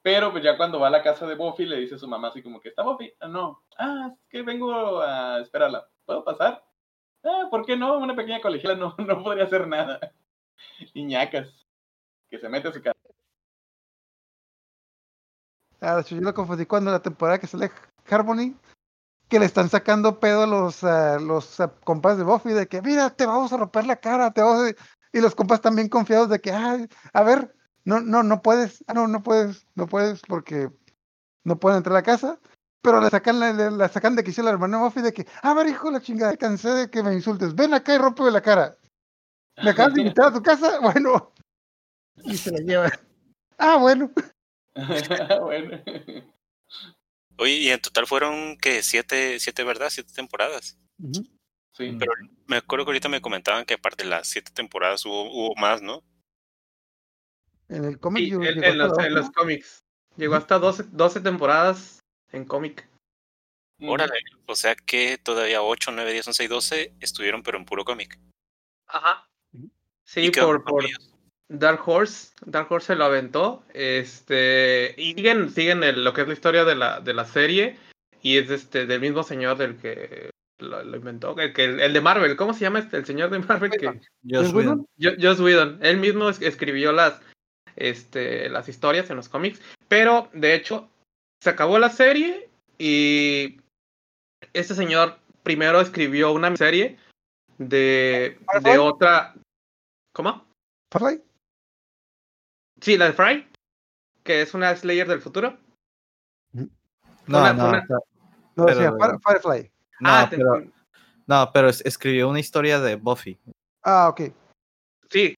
Pero pues ya cuando va a la casa de Buffy le dice a su mamá así como que, ¿está Buffy? Ah, no. Ah, es que vengo a esperarla. ¿Puedo pasar? Ah, ¿por qué no? Una pequeña colegiala no, no podría hacer nada. Iñacas. Que se mete a su casa. Ah, yo lo confundí cuando la temporada que sale Harmony, que le están sacando pedo a los, ah, los ah, compas de Buffy, de que, mira, te vamos a romper la cara, te vamos a... Y los compas también confiados de que, ay, a ver, no, no, no puedes, ah, no, no puedes, no puedes porque no pueden entrar a la casa. Pero le sacan, la, le- la sacan de que hizo la hermana Buffy de que, a ver, hijo de la chingada, cansé de que me insultes, ven acá y rómpeme la cara. ¿Me acabas de invitar a tu casa? Bueno. Y se la lleva. Ah, bueno. bueno. Oye, y en total fueron que siete, siete, ¿verdad? Siete temporadas. Sí. Pero me acuerdo que ahorita me comentaban que aparte de las siete temporadas hubo, hubo más, ¿no? En el cómic Sí, en, los, en los cómics. Llegó hasta 12, 12 temporadas en cómic. Órale, o sea que todavía 8, 9, 10, 11 y 12 estuvieron pero en puro cómic. Ajá. ¿Y Sí, por, por? Dark Horse. Dark Horse se lo aventó. Este. Y siguen, siguen el- lo que es la historia de la, de la serie. Y es este del mismo señor del que lo, lo inventó. El, que, el de Marvel. ¿Cómo se llama este? El señor de Marvel que. Joss ¿Es Whedon. Jo- Joss Whedon. Él mismo es- escribió las, este, las historias en los cómics. Pero, de hecho, se acabó la serie y este señor primero escribió una serie de, de otra... ¿Cómo? Firefly. Sí, la de Fry, que es una Slayer del futuro. No, Una- no, una- o sea, No, Pero- Firefly. no, ah, te- pero, no, pero es- escribió una historia de Buffy. Ah, ok. sí.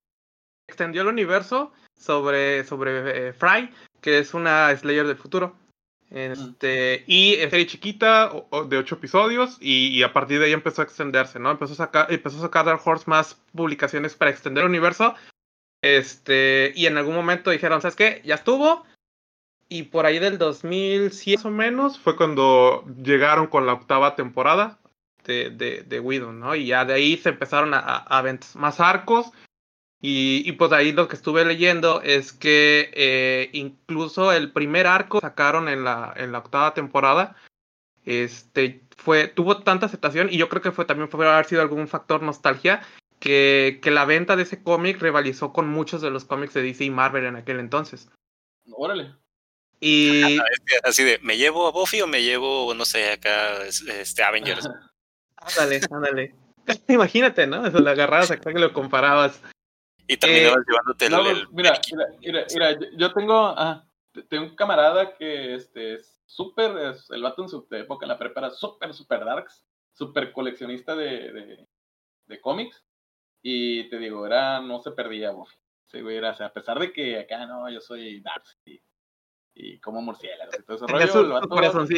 Extendió el universo sobre, sobre eh, Fry, que es una Slayer del futuro. Este, y es serie chiquita o- o de ocho episodios y, y a partir de ahí empezó a extenderse, ¿no? Empezó a sacar, empezó a sacar Dark Horse más publicaciones para extender el universo. Este, y en algún momento dijeron, ¿sabes qué? Ya estuvo. Y por ahí del 2007 más o menos fue cuando llegaron con la octava temporada de, de, de Widow, ¿no? Y ya de ahí se empezaron a, a, a más arcos. Y, y pues ahí lo que estuve leyendo es que eh, incluso el primer arco sacaron en la, en la octava temporada. Este fue, tuvo tanta aceptación, y yo creo que fue también fue haber sido algún factor nostalgia, que, que la venta de ese cómic rivalizó con muchos de los cómics de DC y Marvel en aquel entonces. Órale. Y Así de, ¿me llevo a Buffy o me llevo, no sé, acá, este, Avengers? ándale, ándale. Imagínate, ¿no? Eso lo agarrabas acá que lo comparabas. Y terminabas llevándote el, No, pues, el- mira, mira, mira, mira, yo, tengo, ah, tengo un camarada que este, es súper, es- el vato en su época en la prepa era súper, súper darks, súper coleccionista de, de, de cómics, y te digo, era, no se perdía, Buffy. Sí, güey, era, o sea, a pesar de que acá, no, yo soy darks y, y como murciélagos y todo ese rollo, su- el vato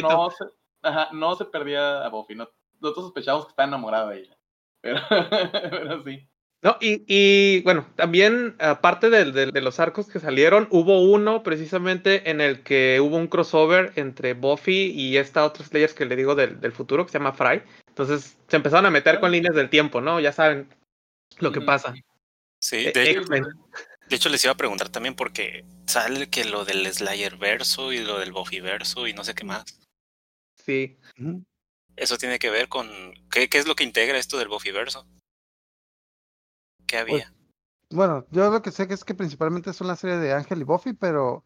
no se, ajá, no se perdía a Buffy, no, nosotros sospechamos que está enamorado de ella, pero, pero sí. No, y, y bueno, también aparte de, los arcos que salieron, hubo uno precisamente en el que hubo un crossover entre Buffy y esta otra Slayers que le digo del, del futuro, que se llama Fry. Entonces se empezaron a meter con líneas del tiempo, ¿no? Ya saben lo que pasa. Sí, Eh, de, X-Men. de hecho les iba a preguntar también porque sale que lo del Slayer verso y lo del Buffy verso y no sé qué más. Sí. Eso tiene que ver con ¿qué, qué es lo que integra esto del Buffy verso? ¿Qué había? Bueno, yo lo que sé que es que principalmente son la serie de Ángel y Buffy, pero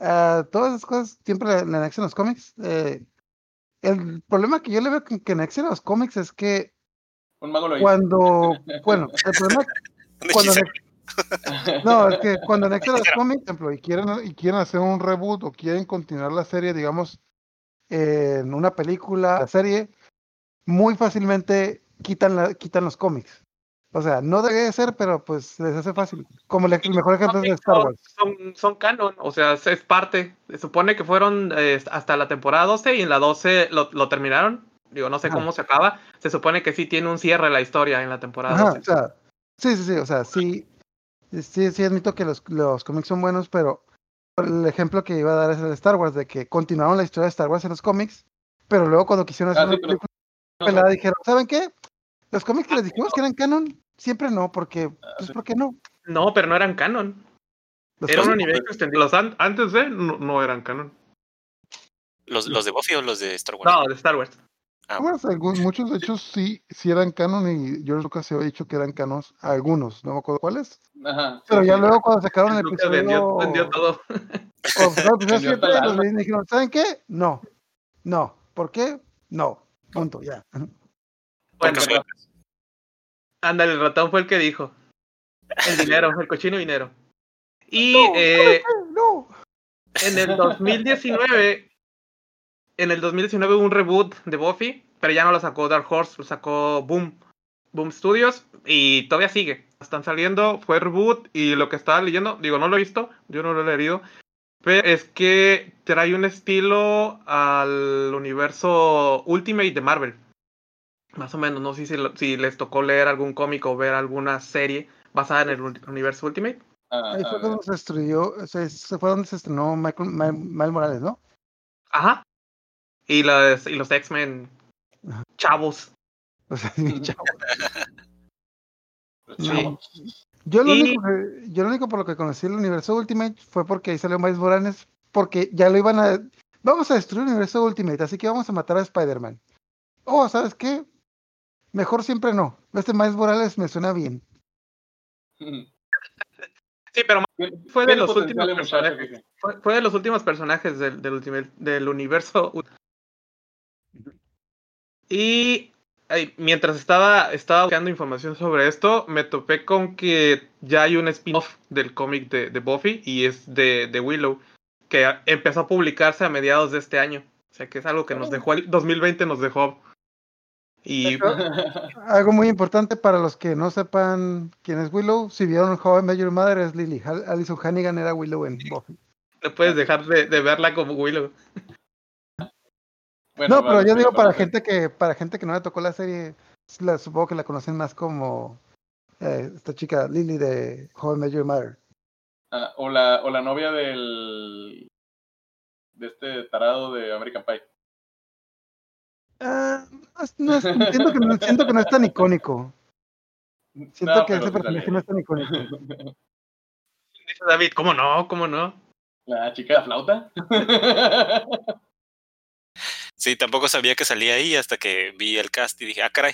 ah, todas esas cosas siempre le, le anexan los cómics. Eh, el problema que yo le veo que, que anexen los cómics es que Un mago lo hizo. cuando, bueno, el problema cuando anex- no, es que cuando anexan los cómics, por ejemplo, y quieren, y quieren hacer un reboot o quieren continuar la serie, digamos, en una película, la serie, muy fácilmente quitan, la, quitan los cómics. O sea, no debe de ser, pero pues les hace fácil. Como el, el mejor ejemplo es de Star Wars. son, son canon, o sea, es- parte. Se supone que fueron eh, hasta la temporada 12 y en la 12 lo, lo terminaron. Digo, no sé cómo se acaba. Se supone que sí tiene un cierre la historia en la temporada Ajá, 12. o sea, sí, sí, sí, o sea, sí, sí, sí admito que los, los cómics son buenos, pero el ejemplo que iba a dar es el de Star Wars, de que continuaron la historia de Star Wars en los cómics, pero luego cuando quisieron hacer Ah, una sí, película pelada dijeron, ¿saben qué? Los cómics que les dijimos que eran canon, siempre no, porque, pues, sí. ¿por qué no? No, pero no eran canon. Los Era un universo extendido. Los an- antes de no, no eran canon. ¿Los, ¿Los de Buffy o los de Star Wars? No, de Star Wars. Ah, Algunos, algún- muchos de hecho sí, sí eran canon y George Lucas se había dicho que eran canos, algunos, no me acuerdo cuáles, Ajá, sí, pero ya sí. luego cuando sacaron el Lucas episodio... vendió, vendió todo. Dijeron, ¿saben qué? No, no, ¿por qué? No, punto, ya. Bueno, fue- ándale, el ratón fue el que dijo. El dinero, el cochino dinero. Y No, eh, No, en el 2019, en el 2019 hubo un reboot de Buffy, pero ya no lo sacó Dark Horse, lo sacó Boom, Boom Studios y todavía sigue. Están saliendo, fue reboot y lo que estaba leyendo, digo, no lo he visto, yo no lo he leído, pero es que trae un estilo al universo Ultimate de Marvel. Más o menos, no sé si, lo- si les tocó leer algún cómic o ver alguna serie basada en el uni- universo Ultimate. Ah, ahí fue cuando se estrelló, o sea, se fue donde se estrenó Michael, Miles Morales, ¿no? Ajá. Y los, y los X-Men chavos. O sea, Ujú. chavo. Pues, Sí. chavos. Yo lo, Y- único que, yo lo único por lo que conocí el universo Ultimate fue porque ahí salió Miles Morales, porque ya lo iban a... Vamos a destruir el universo Ultimate, así que vamos a matar a Spider-Man. Oh, ¿sabes qué? Mejor siempre no. Este Miles Morales me suena bien. Sí, pero Fue de los últimos personajes. fue, fue de los últimos personajes del, del, universo. Y ay, mientras estaba, estaba buscando información sobre esto, me topé con que ya hay un spin-off del cómic de, de Buffy y es de, de Willow, que empezó a publicarse a mediados de este año. O sea que es algo que nos dejó, el 2020 nos dejó. Y Algo muy importante para los que no sepan quién es Willow, si vieron Met Your Mother es Lily. Alison Hannigan era Willow en Buffy. no puedes dejar de, de verla como Willow. Bueno, no, pero yo digo para gente que para gente que no le tocó la serie, la, supongo que la conocen más como eh, esta chica Lily de Met Your Mother. Ah, o, la, o la novia del. de este tarado de American Pie. Ah, no es- siento, que no, siento que no es tan icónico. Siento No, que ese sí personaje no es tan icónico. Dice David, ¿cómo no? ¿Cómo no? La chica de la flauta. Sí, tampoco sabía que salía ahí hasta que vi el cast y dije, ah, caray,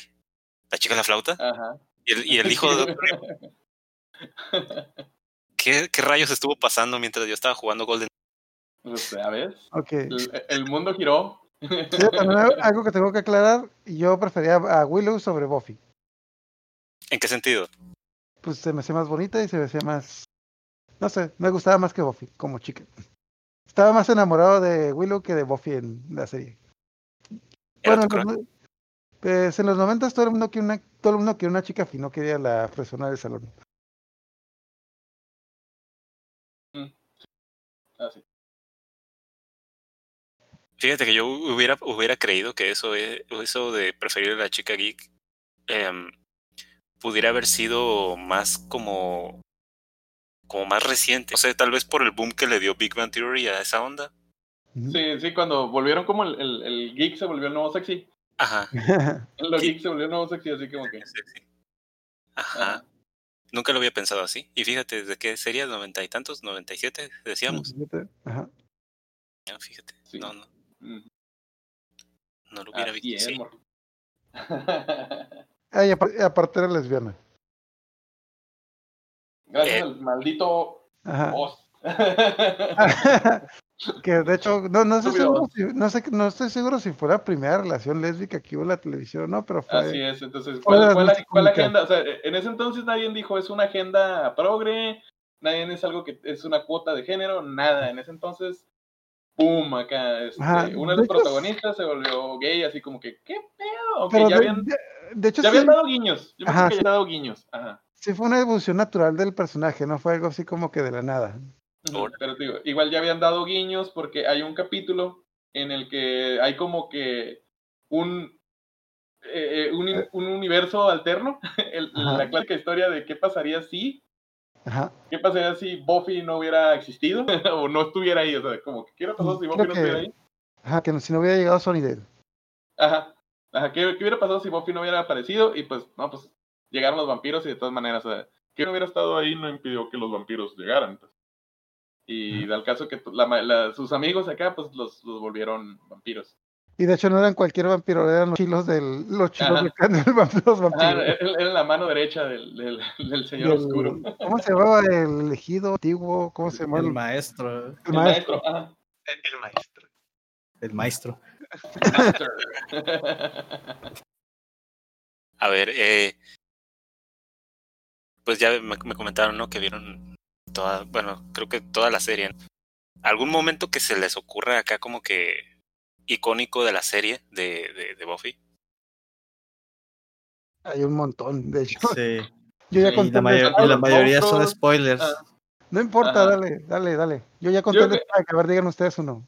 la chica de la flauta. Ajá. Y el, y el hijo de. ¿Qué, ¿Qué rayos estuvo pasando mientras yo estaba jugando Golden? Pues, ya ves. Ok. El, el mundo giró. También algo que tengo que aclarar, yo prefería a Willow sobre Buffy. ¿En qué sentido? Pues se me hacía más bonita y se me hacía más... No sé, me gustaba más que Buffy como chica. Estaba más enamorado de Willow que de Buffy en la serie. ¿Era Bueno, pues en los 90 todo el mundo quiere una, todo el mundo quiere una chica fina, no quería la persona del salón. Ah, sí. Fíjate que yo hubiera, hubiera creído que eso, es, eso de preferir a la chica geek em, pudiera haber sido más como como más reciente. O sea, tal vez por el boom que le dio Big Bang Theory a esa onda. Sí, sí, cuando volvieron como el, el, el geek se volvió el nuevo sexy. Ajá. El Sí. geek se volvió el nuevo sexy, así como que. Ajá. Ajá. Nunca lo había pensado así. Y fíjate, ¿de qué sería? ¿Noventa y tantos? ¿Noventa y siete? Decíamos. Ajá. Ah, fíjate. Sí. No, no, no lo hubiera Así visto. es, Sí. morro. Ah, y apar- y aparte era lesbiana. Gracias Eh. al maldito Ajá. boss. que de hecho, no, no, estoy Estúpido. seguro si, no, sé, no estoy seguro si fue la primera relación lésbica que hubo en la televisión o no, pero fue. Así es, entonces, Fue ¿cuál, cuál la, agenda? O sea, en ese entonces nadie dijo es una agenda progre, nadie es algo que es una cuota de género, nada. En ese entonces, ¡pum! Acá, este, Ajá, uno de los protagonistas se volvió gay, así como que, ¿qué pedo? Ya de, habían, de- hecho, ya sí, habían dado guiños, yo Ajá, pensé que ya sí. dado guiños. Ajá. sí fue una evolución natural del personaje, no fue algo así como que de la nada. Pero te digo, igual ya habían dado guiños porque hay un capítulo en el que hay como que un, eh, eh, un, un universo alterno, el- la clásica historia de qué pasaría si, Ajá. qué pasaría si Buffy no hubiera existido o no estuviera ahí, o sea, como que qué hubiera pasado si Creo Buffy no que- estuviera ahí. Ajá, que no- si no hubiera llegado Sunnydale. Ajá, ajá, ¿qué, qué hubiera pasado si Buffy no hubiera aparecido? Y pues, no, pues llegaron los vampiros y de todas maneras, o sea, que no hubiera estado ahí no impidió que los vampiros llegaran. pues. Y da el caso que la ma- la- sus amigos acá, pues los, los volvieron vampiros. Y de hecho no eran cualquier vampiro, eran los chilos del, los chilos de vamp- los vampiros. era, era la mano derecha del, del, del señor oscuro. ¿Cómo se llamaba el elegido antiguo? ¿Cómo se llamaba El el, maestro, el El maestro? maestro. ajá. El, maestro. el maestro. A ver, eh, pues ya me, me comentaron, ¿no? Que vieron toda, bueno, creo que toda la serie. ¿Algún momento que se les ocurra acá como que icónico de la serie de, de, de Buffy? Hay un montón, de hecho. Sí. Yo ya Sí, Y conté la, el mayor- y la mayoría son spoilers. Ah. No importa, Ajá. dale, dale, dale. Yo ya conté Yo el que- a ver, digan ustedes uno.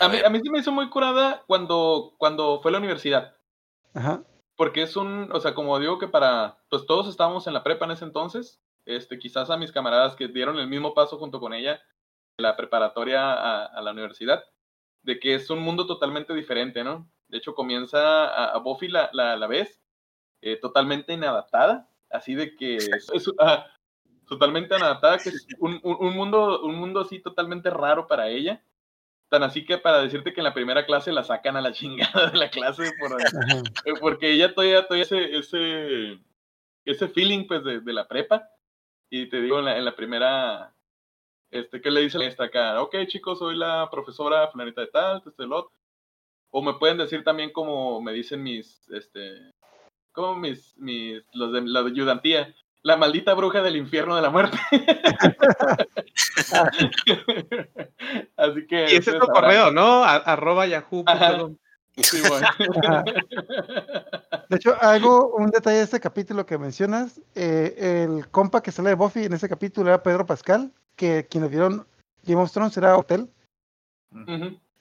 A mí, a mí sí me hizo muy curada cuando, cuando fue a la universidad. Ajá. Porque es un, o sea, como digo que para, pues todos estábamos en la prepa en ese entonces, este, quizás a mis camaradas que dieron el mismo paso junto con ella, la preparatoria a, a la universidad, de que es un mundo totalmente diferente, ¿no? De hecho, comienza a, a Buffy la, la, la ves eh, totalmente inadaptada, así de que es, es, ah, totalmente inadaptada, que es un, un, un mundo, un mundo así totalmente raro para ella. Tan así que para decirte que en la primera clase la sacan a la chingada de la clase por, eh, porque ella todavía, todavía ese, ese, ese feeling pues de, de la prepa. Y te digo, en la, en la primera, este, ¿qué le dice la maestra acá? Ok, chicos, soy la profesora fulanita de tal, este, el otro. O me pueden decir también como me dicen mis, este, como mis, mis, los de la ayudantía, la maldita bruja del infierno de la muerte. Así que... Y ese es ustedes tu correo, ¿no? A- arroba yahoo. Ajá. Sí, bueno. De hecho, algo, un detalle de este capítulo que mencionas, eh, el compa que sale de Buffy en ese capítulo era Pedro Pascal, que quienes vieron Game of Thrones era Hotel.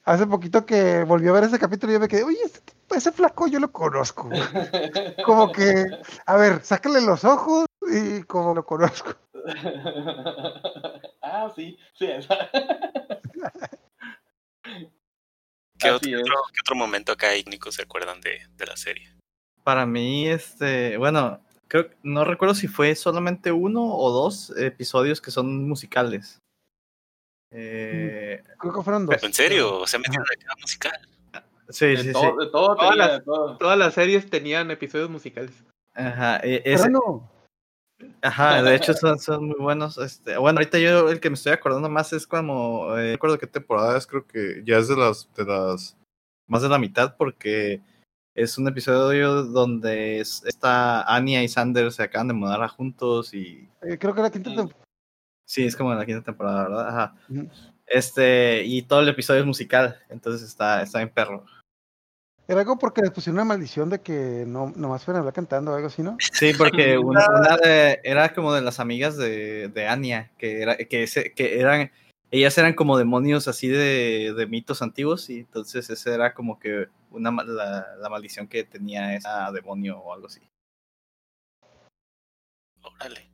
Hace poquito que volvió a ver ese capítulo y yo me quedé, oye, ese, tipo- ese flaco yo lo conozco. güey". Como que, a ver, sácale los ojos y como lo conozco. ah, sí, sí, esa. ¿Qué, otro, qué momento acá icónico se acuerdan de, de la serie? Para mí, este, bueno, creo, no recuerdo si fue solamente uno o dos episodios que son musicales. Eh, Creo que fueron dos. ¿En serio? ¿Se metieron acá musical? sí, De, sí, sí. todo, de todo Todas tenía, las- de todo. Todas las series tenían episodios musicales. Ajá, e- Pero ese- no. Ajá, de hecho son, son muy buenos. Este, bueno, ahorita yo el que me estoy acordando más es como, eh, no recuerdo qué temporada es, creo que ya es de las, de las, más de la mitad porque es un episodio donde es- esta Anya y Sander se acaban de mudar a juntos y Eh, creo que la quinta temporada. sí, es como en la quinta temporada, ¿verdad? Ajá. Este, y todo el episodio es musical, entonces está, está bien perro. Era algo porque les pusieron una maldición de que no, nomás fueran a hablar cantando o algo así, ¿no? Sí, porque una, una de- era como de las amigas de, de Anya, que era, que, ese- que eran, ellas eran como demonios así de, de mitos antiguos, y entonces esa era como que una la, la maldición que tenía esa demonio o algo así. Órale.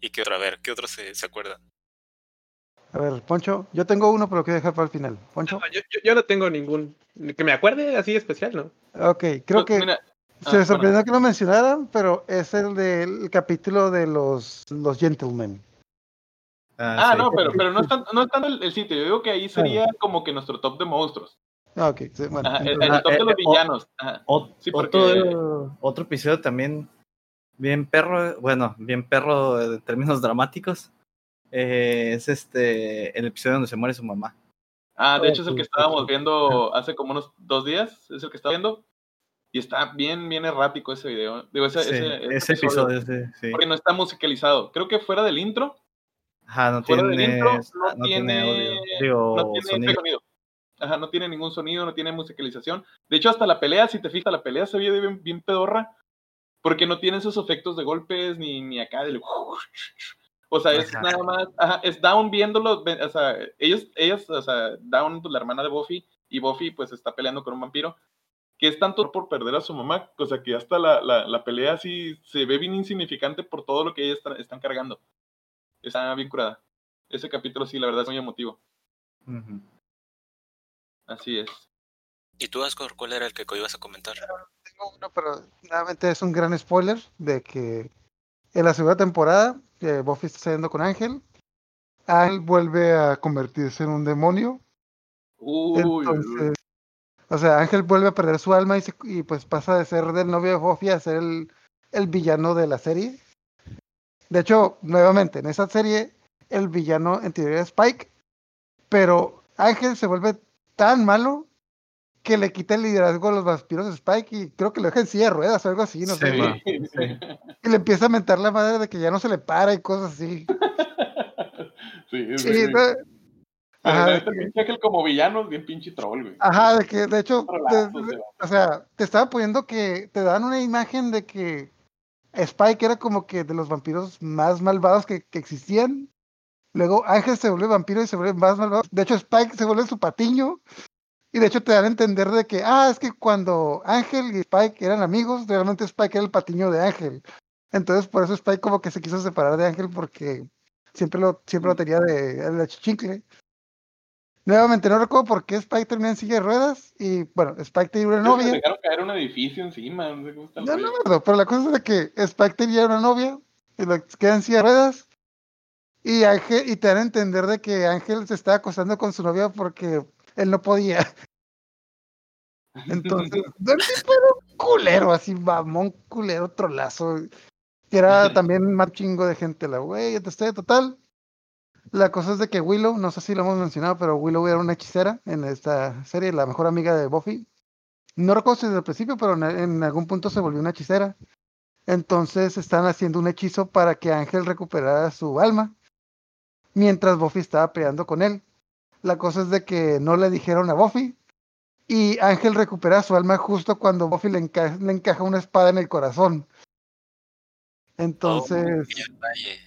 ¿Y qué otro? A ver, ¿qué otros se, se acuerdan? A ver, Poncho, yo tengo uno, pero lo quiero dejar para el final. Poncho. Yo, yo- yo no tengo ningún. Que me acuerde así especial, ¿no? Ok, creo Pues, que mira, se me ah, sorprendió que lo mencionaran, pero es el del capítulo de los, los gentlemen. Ah, sí. no, pero, pero no es tanto, no es tanto el, el sitio. Yo digo que ahí sería como que nuestro top de monstruos. Ah, ok, sí, bueno. Ajá, el, entonces- el top eh, de los eh, o- villanos. Sí, porque- otro, otro episodio también bien perro, bueno, bien perro en términos dramáticos. Eh, es este el episodio donde se muere su mamá. Ah, de hecho es el que estábamos viendo hace como unos dos días. Es el que estaba viendo. Y está bien, bien errático ese video. Digo, ese, Sí, ese, ese episodio, sí, sí. Porque no está musicalizado. Creo que fuera del intro, Ajá, no fuera tiene, del intro, no, no tiene, audio, digo, no tiene sonido. sonido. Ajá, no tiene ningún sonido, no tiene musicalización. De hecho, hasta la pelea, si te fijas, la pelea se ve bien, bien pedorra. Porque no tiene esos efectos de golpes ni, ni acá del. O sea, es nada más. Ajá, es Down viéndolo. O sea, ellos, ellas, o sea, Down, la hermana de Buffy, y Buffy, pues está peleando con un vampiro. Que es tanto por perder a su mamá. O sea, que hasta la, la, la pelea así se ve bien insignificante por todo lo que ellas están, están cargando. Está bien curada. Ese capítulo, sí, la verdad es muy emotivo. Así es. ¿Y tú, Ascor, cuál era el que ibas a comentar? Tengo uno, pero nuevamente es un gran spoiler de que en la segunda temporada que Buffy está saliendo con Ángel, Ángel vuelve a convertirse en un demonio. Uy, o sea, Ángel vuelve a perder su alma y, se- y pues pasa de ser del novio de Buffy a ser el, el villano de la serie. De hecho, nuevamente, en esa serie, el villano en teoría es Spike, pero Ángel se vuelve tan malo que le quita el liderazgo a los vampiros de Spike y creo que lo deja en silla de ruedas o algo así, no Sí, sé. Sí. Y le empieza a mentar la madre de que ya no se le para y cosas así. Sí, sí, Sí, Ajá, que- pinche Ángel como villano es bien pinche troll, güey. Ajá, de que de hecho, de- de- o sea, te estaba poniendo que te dan una imagen de que Spike era como que de los vampiros más malvados que, que existían. Luego Ángel se vuelve vampiro y se vuelve más malvado. De hecho, Spike se vuelve su patiño. Y de hecho te dan a entender de que, ah, es que cuando Ángel y Spike eran amigos, realmente Spike era el patiño de Ángel. Entonces por eso Spike como que se quiso separar de Ángel porque siempre lo, siempre lo tenía de, de achichincle. Nuevamente, no recuerdo por qué Spike terminó en silla de ruedas. Y bueno, Spike tenía una novia. dejaron caer un edificio encima, no sé cómo está el No, no acuerdo, pero la cosa es de que Spike tenía una novia y lo queda en silla de ruedas. Y, Ángel, y te dan a entender de que Ángel se estaba acostando con su novia porque él no podía. Entonces, el tipo era un culero, así, mamón, culero, trolazo. Que era también más chingo de gente, la güey, entonces, total. La cosa es de que Willow, no sé si lo hemos mencionado, pero Willow era una hechicera en esta serie, la mejor amiga de Buffy. No recuerdo desde el principio, pero en, en algún punto se volvió una hechicera. Entonces están haciendo un hechizo para que Ángel recuperara su alma, mientras Buffy estaba peleando con él. La cosa es de que no le dijeron a Buffy, y Ángel recupera su alma justo cuando Buffy le, enca- le encaja una espada en el corazón. Entonces, Oh, detalle.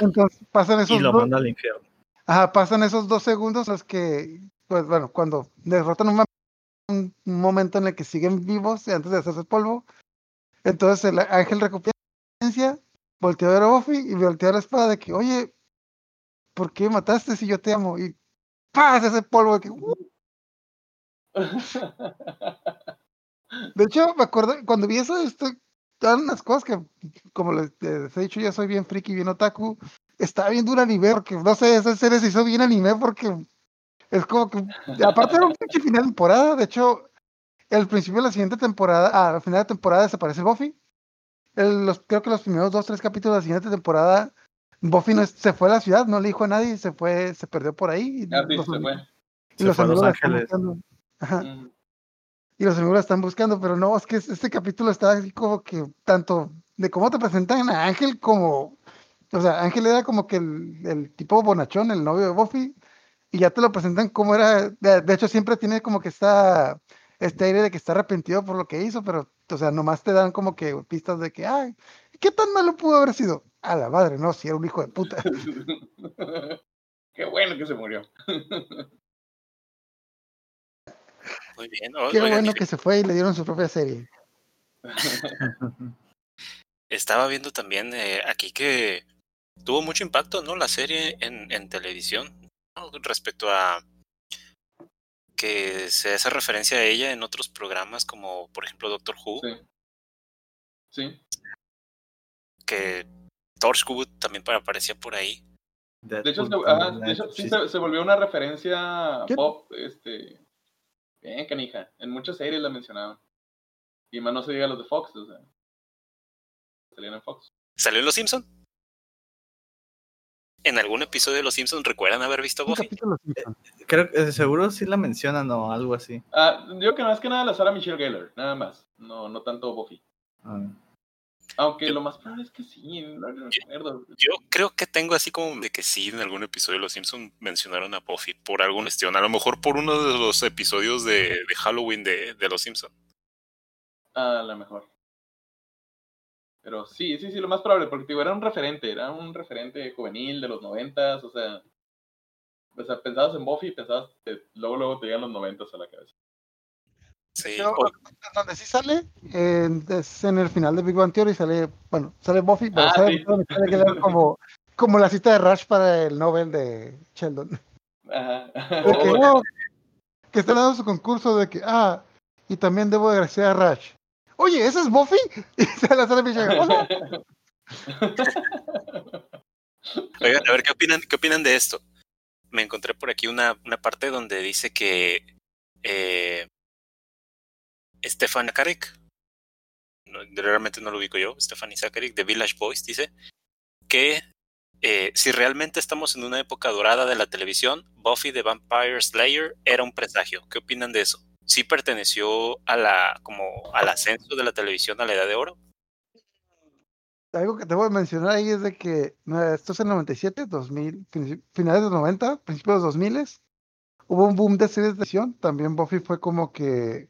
entonces pasan esos Y lo dos- manda al infierno. Ajá, pasan esos dos segundos los que, pues bueno, cuando derrotan un, un momento en el que siguen vivos antes de hacerse polvo. Entonces el ángel recupera la conciencia, voltea a ver a Buffy y voltea la espada de que, oye, ¿por qué me mataste si yo te amo? Y ¡paz! Ese polvo de que, "Uh". De hecho, me acuerdo, cuando vi eso, esto, eran unas cosas que, como les, les he dicho, yo soy bien friki, bien otaku. Estaba viendo un anime, porque no sé, esa serie se hizo bien anime porque es como que, aparte era un pinche final de temporada, de hecho, el principio de la siguiente temporada, ah, al final de temporada desaparece Buffy. El- los, creo que los primeros dos, tres capítulos de la siguiente temporada, Buffy no es- se fue a la ciudad, no le dijo a nadie, se fue, se perdió por ahí. y sí, los se fue. y Se los fue a Los están Ángeles. Ajá Mm. y los amigos la están buscando, pero no, es que es- este capítulo está así como que tanto de cómo te presentan a Ángel como, o sea, Ángel era como que el, el tipo bonachón, el novio de Buffy, y ya te lo presentan como era, de, de hecho siempre tiene como que está, este aire de que está arrepentido por lo que hizo, pero, o sea, nomás te dan como que pistas de que, ay, ¿qué tan malo pudo haber sido? A la madre, no, si era un hijo de puta. Qué bueno que se murió. Muy bien. Qué oigan, bueno y- que se fue y le dieron su propia serie. estaba viendo también eh, aquí que tuvo mucho impacto, ¿no? La serie en, en televisión ¿no? respecto a que se hace referencia a ella en otros programas como por ejemplo Doctor Who, Sí. Sí. que Torchwood también aparecía por ahí. De hecho, se, también, de hecho, sí sí. se, se volvió una referencia ¿Qué? pop, este, bien canija, en muchas series la mencionaban. Y más no se diga los de Fox, o sea, salían en Fox. ¿Salió en Los Simpson? ¿En algún episodio de Los Simpsons recuerdan haber visto Buffy? capítulo Simpson. Creo que eh, seguro sí la mencionan o algo así. Ah, digo que más que nada la Sara Michelle Gellar, nada más, no, no tanto Buffy. Ah. Aunque Yo- lo más probable es que sí, no recuerdo. Yo creo que tengo así como de que sí, en algún episodio de Los Simpsons mencionaron a Buffy por alguna cuestión. A lo mejor por uno de los episodios de, de Halloween de, de Los Simpsons. A lo mejor. Pero sí, sí, sí, lo más probable, porque digo, era un referente, era un referente juvenil de los noventas, o sea, o sea, pensabas en Buffy y pensabas que luego, luego te llegan los noventas a la cabeza. Sí. Donde sí sale, eh, es en el final de Big Bang Theory, sale, bueno, sale Buffy, pero Ah, sale, sí. sale que como, como la cita de Rush para el Nobel de Sheldon. Ajá. De que, no, que está dando su concurso de que, ah, y también debo agradecer a Rush. Oye, ¿ese es Buffy? Y se la sale Michelle. "Oh, no". Oigan, a ver, ¿qué opinan, ¿qué opinan de esto? Me encontré por aquí una, una parte donde dice que eh, Stefan Zakarik, no, realmente no lo ubico yo, Stefan Zakarik de Village Boys, dice que eh, si realmente estamos en una época dorada de la televisión, Buffy the Vampire Slayer era un presagio. ¿Qué opinan de eso? ¿Sí perteneció a la, como al ascenso de la televisión a la edad de oro? Algo que te voy a mencionar ahí es de que esto es en el 97, 2000, princip- finales de los 90, principios de los 2000. Hubo un boom de series de acción. También Buffy fue como que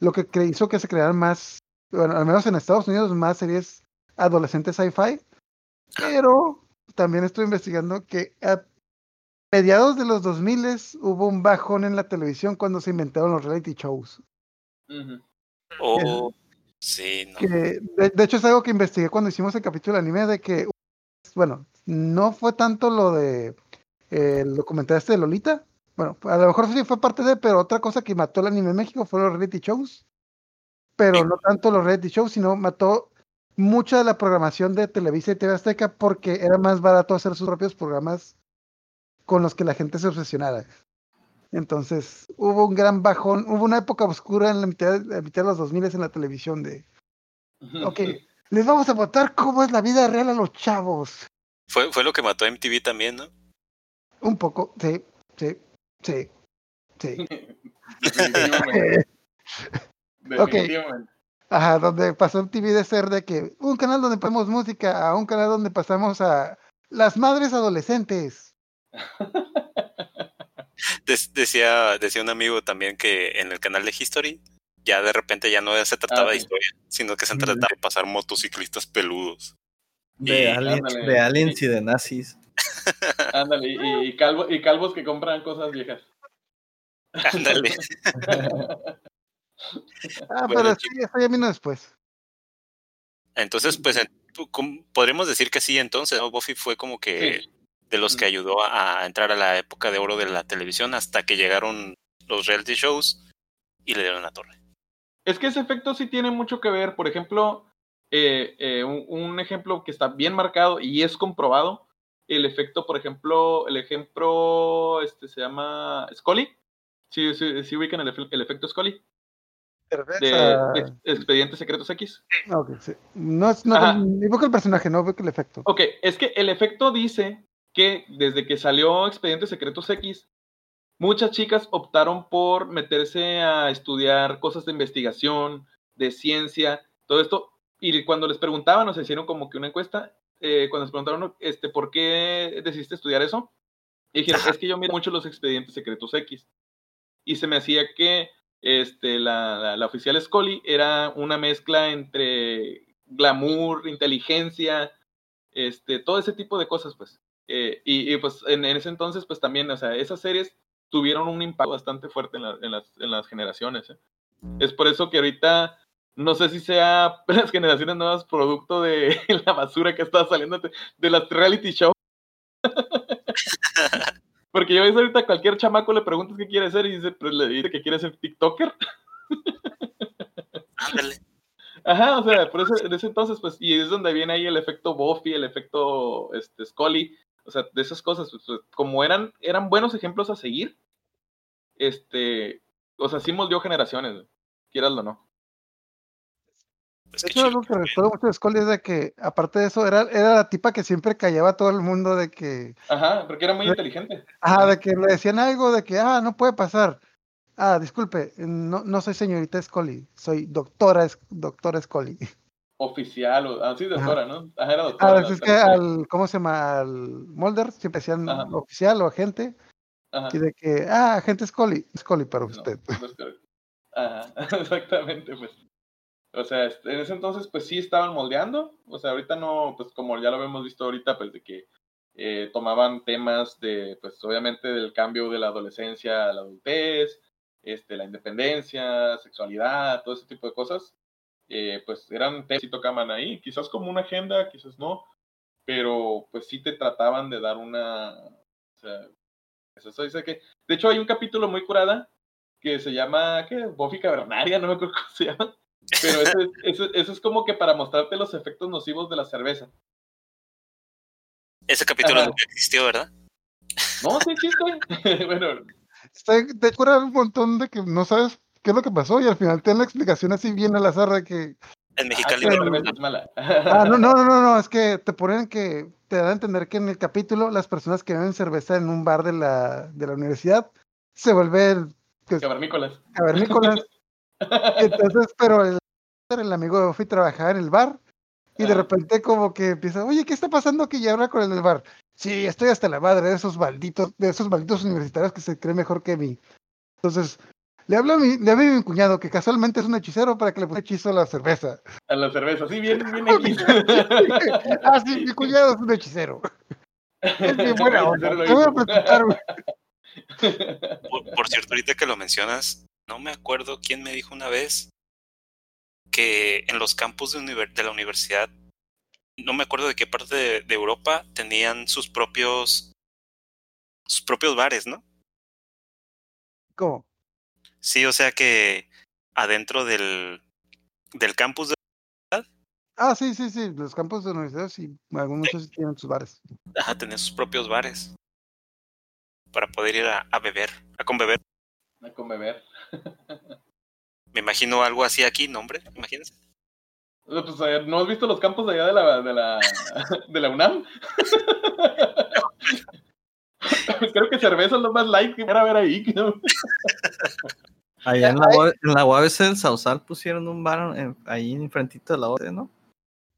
lo que cre- hizo que se crearan más, bueno, al menos en Estados Unidos, más series adolescentes sci-fi. Pero también estoy investigando que a mediados de los 2000 hubo un bajón en la televisión cuando se inventaron los reality shows. O sí, no. que de, de hecho es algo que investigué cuando hicimos el capítulo de anime de que bueno no fue tanto lo de eh, el documental este de Lolita bueno a lo mejor sí fue parte de pero otra cosa que mató el anime en México fue los reality shows pero no tanto los reality shows sino mató mucha de la programación de Televisa y TV Azteca porque era más barato hacer sus propios programas con los que la gente se obsesionara entonces hubo un gran bajón hubo una época oscura en la mitad, la mitad de los 2000 en la televisión de Ok, les vamos a botar cómo es la vida real a los chavos. Fue, fue lo que mató a MTV también, ¿no? Un poco, sí, sí, sí, sí. Definitivamente. Definitivamente. Ajá, donde pasó el TV de ser de que un canal donde ponemos música a un canal donde pasamos a las madres adolescentes. Decía, decía un amigo también que en el canal de History ya de repente ya no se trataba Ah, de historia, sino que se Mm. trataba de pasar motociclistas peludos. De, Y- aliens, de aliens y de nazis. Ándale, y, y, calvo, y calvos que compran cosas viejas. Ándale. Ah, Bueno, pero sí, eso ya vino después. Entonces, pues en- ¿cómo- podríamos decir que sí, entonces, ¿no? Buffy fue como que Sí. de los que Mm. ayudó a, a entrar a la época de oro de la televisión hasta que llegaron los reality shows y le dieron la torre. Es que ese efecto sí tiene mucho que ver. Por ejemplo, eh, eh, un, un ejemplo que está bien marcado y es comprobado. El efecto, por ejemplo, el ejemplo este se llama Scully. Sí, sí, sí ubican el, el efecto Scully de Ex- Expedientes Secretos X. ok, sí. No es, no, el personaje, no veo que el efecto. Ok, es que el efecto dice que desde que salió Expedientes Secretos X, muchas chicas optaron por meterse a estudiar cosas de investigación, de ciencia, todo esto. Y cuando les preguntaban, nos hicieron como que una encuesta, eh, cuando les preguntaron, este, ¿por qué decidiste estudiar eso? Y dijeron, es que yo miro mucho los Expedientes Secretos X. Y se me hacía que este, la, la, la oficial Scully era una mezcla entre glamour, inteligencia, este, todo ese tipo de cosas, pues. Eh, y, y, pues en, en, ese entonces, pues también, o sea, esas series tuvieron un impacto bastante fuerte en, la, en, las, en las, generaciones. ¿eh? Es por eso que ahorita No sé si sea las generaciones nuevas producto de la basura que está saliendo de, las reality shows. Porque yo ves ahorita a cualquier chamaco le preguntas qué quiere ser y dice, pues, le dice que quiere ser TikToker. Ándale. Ajá, o sea, por eso, en ese entonces, pues, y es donde viene ahí el efecto Buffy, el efecto este, Scully, o sea, de esas cosas, pues, pues, como eran, eran buenos ejemplos a seguir, este, o sea, sí moldeó generaciones, quieras o no. Pues De hecho, chido algo que recuerdo mucho de Scully es de que, aparte de eso, era, era la tipa que siempre callaba a todo el mundo de que, Ajá, porque era muy Sí. inteligente. ajá, de que le decían algo de que, ah, no puede pasar. Ah, disculpe, no, no soy señorita Scully, soy doctora, Es- doctora Scully. Oficial, o, ah, sí, doctora, ¿no? Ajá, era doctora. veces es que al, ¿cómo se llama? Al Mulder siempre decían Ajá. oficial o agente, Ajá. y de que, ah, agente Scully, Scully para No, usted. no es correcto. Ajá, exactamente, pues. O sea, en ese entonces, pues sí estaban moldeando. O sea, ahorita no, pues como ya lo hemos visto ahorita, pues de que eh, tomaban temas de, pues obviamente del cambio de la adolescencia a la adultez, este, la independencia, sexualidad, todo ese tipo de cosas. Eh, pues eran temas que sí tocaban ahí, quizás como una agenda, quizás no, pero pues sí te trataban de dar una, o sea, eso dice que, de hecho hay un capítulo muy curada que se llama, ¿qué? Buffy Cavernaria, no me acuerdo cómo se llama. Pero eso es, eso, eso es como que para mostrarte los efectos nocivos de la cerveza. Ese capítulo nunca existió, ¿verdad? No, sí existe. bueno, Te, te cura un montón de que no sabes qué es lo que pasó y al final te dan la explicación así bien al azar de que, En ah, Mexicali. la pero- es mala. ah, no, no, no, no, no, es que te ponen que, te dan a entender que en el capítulo las personas que beben cerveza en un bar de la, de la universidad se vuelven que- Cavernícolas. cavernícolas. Entonces, pero el, el amigo de Buffy trabajaba en el bar y de repente como que empieza, oye, ¿qué está pasando aquí? Y habla con el del bar. Sí, estoy hasta la madre de esos malditos, de esos malditos universitarios que se creen mejor que mí. Entonces, le habla a mi, le habla a mi cuñado, que casualmente es un hechicero, para que le ponga hechizo a la cerveza. A la cerveza, sí, bien, bien X. ah, sí, mi cuñado es un hechicero. Es bien buena onda. Te voy a por cierto, ahorita que lo mencionas, no me acuerdo quién me dijo una vez que en los campus de, de la universidad, no me acuerdo de qué parte de, de Europa tenían sus propios sus propios bares, ¿no? ¿Cómo? Sí, o sea que adentro del, del campus de, Ah, sí, sí, sí, los campos de universidad sí, algunos sí tienen sus bares. ajá, tenían sus propios bares para poder ir a, a beber, a conbeber. A con beber. Me imagino algo así aquí, ¿no, hombre? Imagínense. No, pues, ¿no has visto los campos de allá de la, de la, de la UNAM? Creo que cerveza es lo más light que era ver ahí. ¿no? Allá en la, UAB en la UABC del Sausal pusieron un bar en- ahí enfrentito de la UABC, ¿no?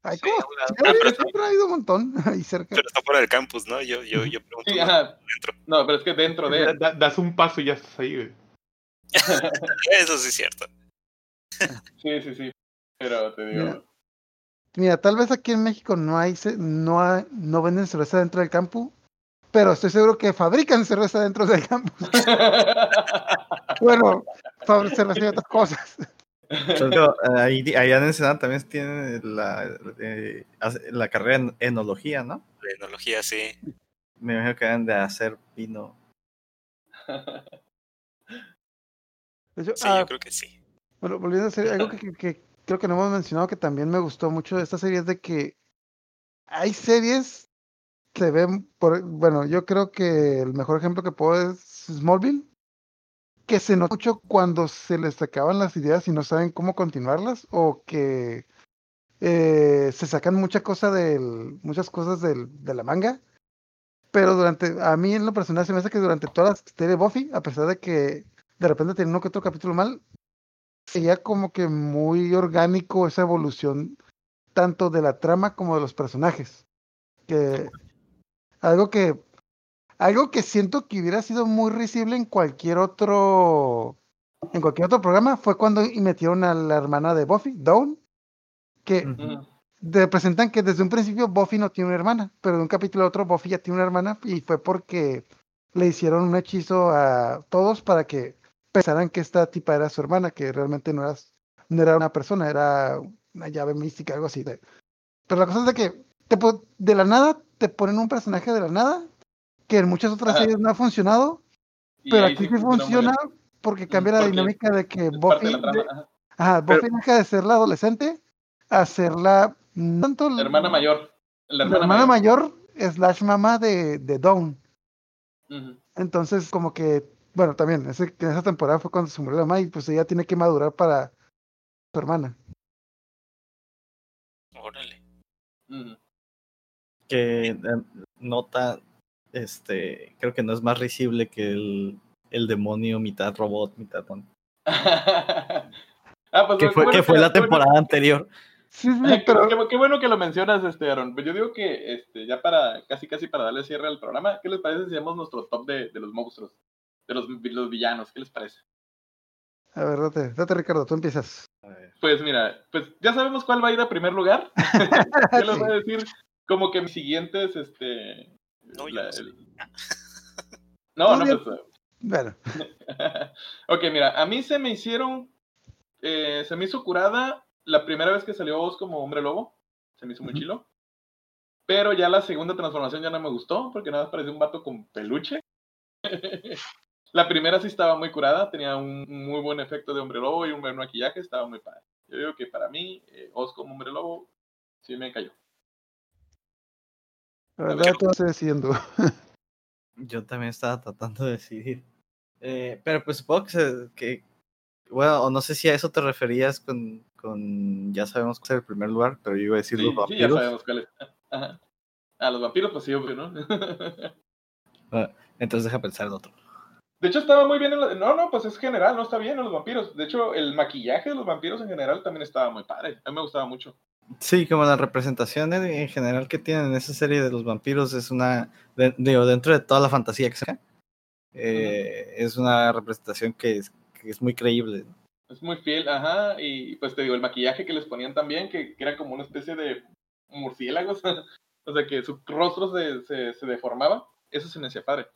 Ay, ¿cómo? Ah, pero- siempre ha ido un montón ahí cerca. Pero está fuera del campus, ¿no? Yo, yo, yo pregunto Sí, más ajá. dentro. No, pero es que dentro de. da- das un paso y ya estás ahí, güey. Eso sí es cierto. Sí, sí, sí. Pero te digo. Mira. Mira, tal vez aquí en México no hay, no hay, no venden cerveza dentro del campo, pero estoy seguro que fabrican cerveza dentro del campus. Bueno, fabrican cerveza y otras cosas. Pero, eh, ahí, allá en Ensenada también tienen la, eh, la carrera en enología, ¿no? La tecnología, sí. Me imagino que deben de hacer vino. Hecho, Sí, ah, yo creo que sí. Bueno, volviendo a hacer algo que, que- que creo que no hemos mencionado que también me gustó mucho de esta serie es de que hay series que se ven por, bueno, yo creo que el mejor ejemplo que puedo es Smallville, que se nota mucho cuando se les acaban las ideas y no saben cómo continuarlas o que eh, se sacan mucha cosa del, muchas cosas del, de la manga. Pero durante, a mí en lo personal se me hace que durante toda la serie de Buffy, a pesar de que de repente tiene uno que otro capítulo mal, sería como que muy orgánico esa evolución tanto de la trama como de los personajes. Que algo que algo que siento que hubiera sido muy risible en cualquier otro en cualquier otro programa fue cuando metieron a la hermana de Buffy, Dawn, que de- presentan que desde un principio Buffy no tiene una hermana, pero de un capítulo a otro Buffy ya tiene una hermana y fue porque le hicieron un hechizo a todos para que pensaran que esta tipa era su hermana, que realmente no era, no era una persona, era una llave mística, algo así. Pero la cosa es de que te de la nada te ponen un personaje de la nada que en muchas otras Ajá. series no ha funcionado, Y pero aquí sí funciona porque cambia la porque dinámica de que Buffy, de la de- ajá. Buffy Pero- deja de ser la adolescente a ser la tanto La hermana mayor. La la hermana, hermana mayor. mayor slash mamá de, de Dawn. Ujú. Entonces, como que, bueno, también, ese, en esa temporada fue cuando se murió la mamá y pues ella tiene que madurar para su hermana. Órale. Que eh, nota, este, creo que no es más risible que el, el demonio mitad robot, mitad mon- ah, pues que fue, bueno que fue la bueno- temporada anterior. Sí, sí, Ay, qué- pero qué, qué bueno que lo mencionas, este, Aaron. Yo digo que este, ya para, casi casi para darle cierre al programa, ¿qué les parece si hacemos nuestro top de, de los monstruos? De los, de los villanos, ¿qué les parece? a ver, date, date Ricardo, tú empiezas. Pues mira, pues ya sabemos cuál va a ir a primer lugar. Yo les voy a decir como que mis siguientes, este... No, yo no sé. el- No, no, pues... Bueno, ok, mira, a mí se me hicieron, eh, se me hizo curada la primera vez que salió Oz como hombre lobo, se me hizo muy Ujú. chilo. Pero ya la segunda transformación ya no me gustó, porque nada más parecía un vato con peluche. la primera sí estaba muy curada, tenía un muy buen efecto de hombre lobo y un buen maquillaje, estaba muy padre. Yo digo que para mí, eh, Oz como hombre lobo, sí me cayó. la verdad, tú estoy decidiendo. Yo también estaba tratando de decidir. Eh, pero pues supongo que, se- que, bueno, o no sé si a eso te referías con, con ya sabemos que es el primer lugar, pero yo iba a decir Sí, los sí, ya vampiros. sabemos cuál es. Ajá. A los vampiros, pues sí, obvio, ¿no? Entonces deja pensar en otro. De hecho, estaba muy bien. En la- No, no, pues es general, no está bien en los vampiros. De hecho, el maquillaje de los vampiros en general también estaba muy padre. A mí me gustaba mucho. Sí, como la representación en, en general que tienen en esa serie de los vampiros es una, de- digo, dentro de toda la fantasía que sea, eh, es una representación que es, que es muy creíble. Es muy fiel, ajá. Y pues te digo, el maquillaje que les ponían también, que, que era como una especie de murciélagos. o sea, que su rostro se, se, se deformaba. Eso se me hacía padre.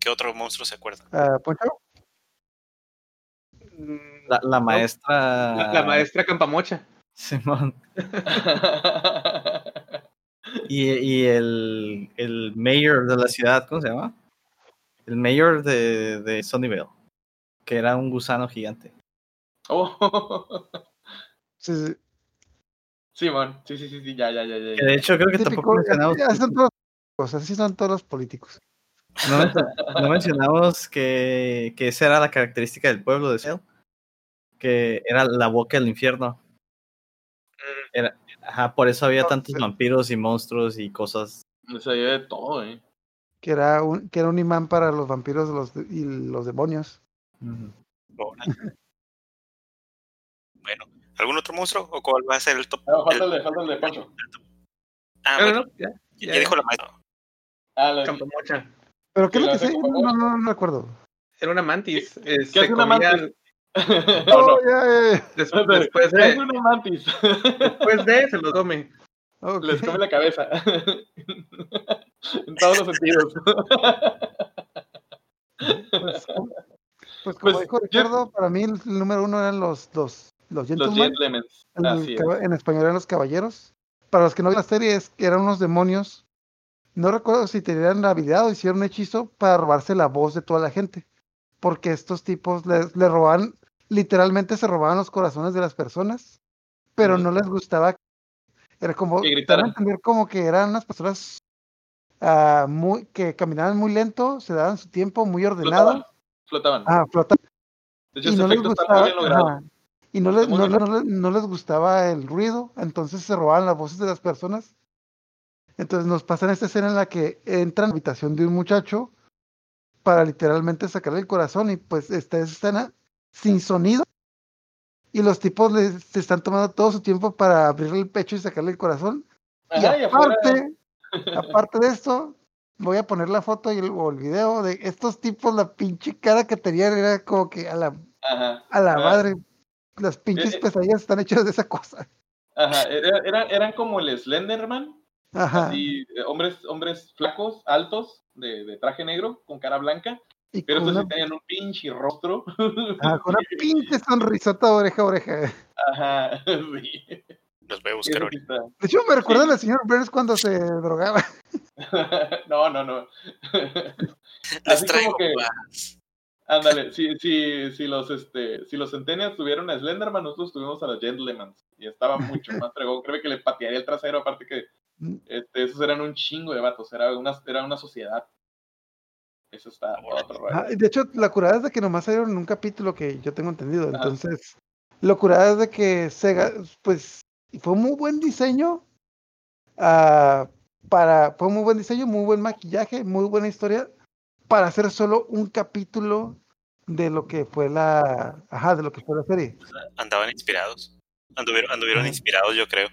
¿Qué otro monstruo se acuerda? Ah, Poncho, La, la maestra... La, la maestra Campamocha. Simón. Y, y el, el mayor de la ciudad, ¿cómo se llama? El mayor de, de Sunnyvale, que era un gusano gigante. oh. sí, sí, Simón, sí, sí, sí, sí, ya, ya, ya, ya. Que de hecho creo que típico, tampoco mencionamos, así, son todos, así son todos los políticos. No, men- no mencionamos que, que esa era la característica del pueblo de Sale, que era la boca del infierno. Era, ajá, por eso había tantos vampiros y monstruos y cosas. Me sabía de todo, eh. Que era un, que era un imán para los vampiros los, y los demonios. Bueno, ¿algún otro monstruo? ¿O cuál va a ser el top? No, falta el- de, falta el de Poncho. Ah, No, no, bueno, no, ya, ya, ya, dijo la maestra. Ah, la. ¿Pero qué es ¿Y lo que como No, no, no recuerdo. Era una mantis. eh, ¿Qué una mantis? no, Oh, no. ya. des- Espérate, después, Es de, una mantis. después de se lo come. Les come la cabeza. en todos los sentidos. Pues, como- pues como Pues, dijo yo- Ricardo, para mí el, el número uno eran los, los, los los gentlemen. gentlemen. en, es. español eran los caballeros. Para los que no vieron la serie, es que eran unos demonios. No recuerdo si tenían la habilidad o hicieron un hechizo para robarse la voz de toda la gente. Porque estos tipos les, le robaban, literalmente se robaban los corazones de las personas, pero no les gustaba. Era como, Que entender como que eran unas personas ah, muy, que caminaban muy lento, se daban su tiempo muy ordenado. Flotaban. Flotaban. Ah, flotaban de hecho, y ese no les está gustaba, muy bien logrado. ajá, y no les, no, no no les gustaba el ruido, entonces se robaban las voces de las personas. Entonces nos pasan esta escena en la que entran a la habitación de un muchacho para literalmente sacarle el corazón y pues está esa escena sin sonido y los tipos les se están tomando todo su tiempo para abrirle el pecho y sacarle el corazón. Ajá, y aparte, aparte de esto, voy a poner la foto y el, o el video de estos tipos, la pinche cara que tenían era como que a la Ajá. a la madre, las pinches Eh, eh. pesadillas están hechas de esa cosa. Ajá. Era- era- eran como el Slenderman. Ajá. Así, eh, hombres, hombres flacos, altos, de, de traje negro, con cara blanca, Y Pero estos una, sí tenían un pinche rostro. ah, con una pinche sonrisota oreja a oreja. Ajá, sí. Los voy a buscar ahorita. sí. De hecho, me recuerda al señor Burns cuando se drogaba. No, no, no. Les Así traigo como que, ándale, si, si, si los este, si los Centennials tuvieron a Slenderman, nosotros tuvimos a los Gentleman. Y estaba mucho más fregón. Creo que le patearía el trasero, aparte que este, esos eran un chingo de vatos, era una, era una sociedad. Eso está otro rollo. Ah, y de hecho, la curada es de que nomás salieron en un capítulo que yo tengo entendido. Ajá. Entonces, lo curada es de que Sega, pues, fue muy buen diseño. ah, para, fue muy buen diseño, muy buen maquillaje, muy buena historia. Para hacer solo un capítulo de lo que fue la, ajá, de lo que fue la serie. Andaban inspirados. Anduvieron, anduvieron inspirados, yo creo.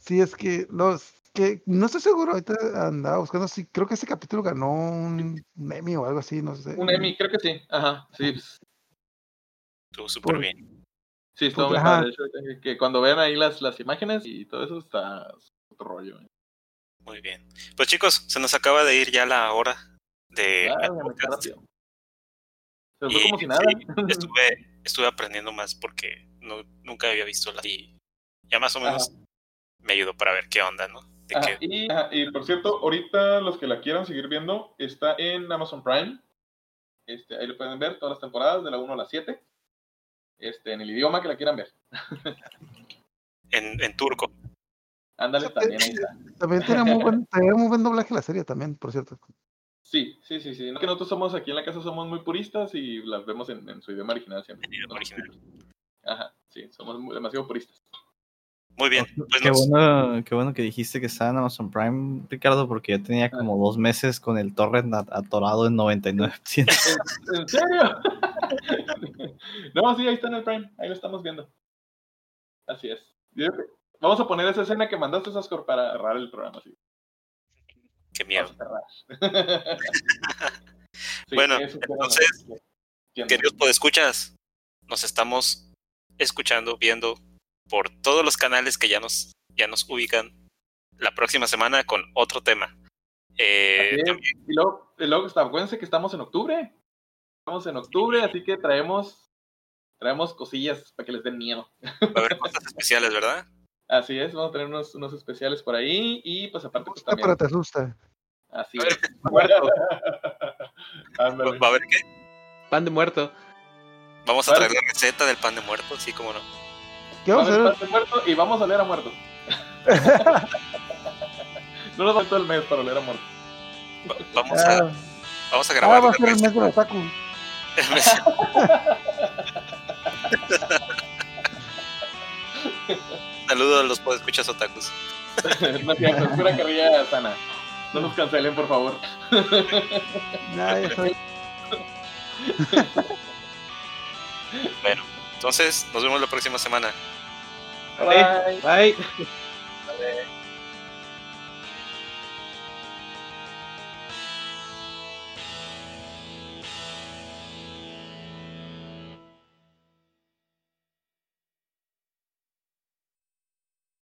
Sí, es que los que no estoy seguro, ahorita andaba buscando si creo que ese capítulo ganó un, un Emmy o algo así, no sé. Un Emmy, creo que sí. Ajá, sí. pues, Estuvo súper bien. Sí, estuvo muy ajá. padre. De hecho, que- que cuando vean ahí las, las imágenes y todo eso está otro rollo. ¿eh? Muy bien. Pues chicos, se nos acaba de ir ya la hora de Ah. Se fue Y como si nada. sí, estuve, estuve aprendiendo más porque no, nunca había visto la y ya más o menos me ayudó para ver qué onda, ¿no? De Ajá, qué- y, ajá, y por cierto, ahorita los que la quieran seguir viendo, está en Amazon Prime. Este, ahí lo pueden ver todas las temporadas, de la 1 a la 7. Este, en el idioma que la quieran ver. en, en turco. Ándale, también ahí está. También tiene muy buen, muy buen doblaje la serie también, por cierto. Sí, sí, sí, sí. No que nosotros somos aquí en la casa somos muy puristas y las vemos en, en su idioma original siempre. En idioma original. Ajá, sí, somos muy- demasiado puristas. Muy bien. Pues Qué nos- bueno, qué bueno que dijiste que estaba en Amazon Prime, Ricardo, porque yo tenía como dos meses con el torrent at- atorado en 99%. ¿En, en serio? no, sí, ahí está en el Prime. Ahí lo estamos viendo. Así es. Vamos a poner esa escena que mandaste, Sascor, para cerrar el programa. Sí. qué miedo. Vamos a cerrar. Sí, Bueno, entonces, Queridos podescuchas, nos estamos escuchando, viendo por todos los canales que ya nos, ya nos ubican la próxima semana con otro tema. Eh, Y luego, y luego está- acuérdense que estamos en octubre. Estamos en octubre, así que traemos traemos cosillas para que les den miedo. va a haber cosas especiales, ¿verdad? Así es, vamos a tener unos, unos especiales por ahí y pues aparte pues también. pero te asusta. Así ver, es. muerto. Va a haber qué? Pan de muerto. Vamos a traer la receta del pan de muerto, sí, como no. ¿Qué Vamos a a hacer? estar de muerto y vamos a oler a muerto. no nos faltó el mes para oler a muerto. Va- vamos, a, Ah, vamos a ah, grabar. va a ser el mes de la Taku. el mes- Saludos a los podescuchas otakus. no es cierto, es pura carrilla sana. No nos cancelen, por favor. Ya, ya soy. Bueno, entonces nos vemos la próxima semana. 拜拜。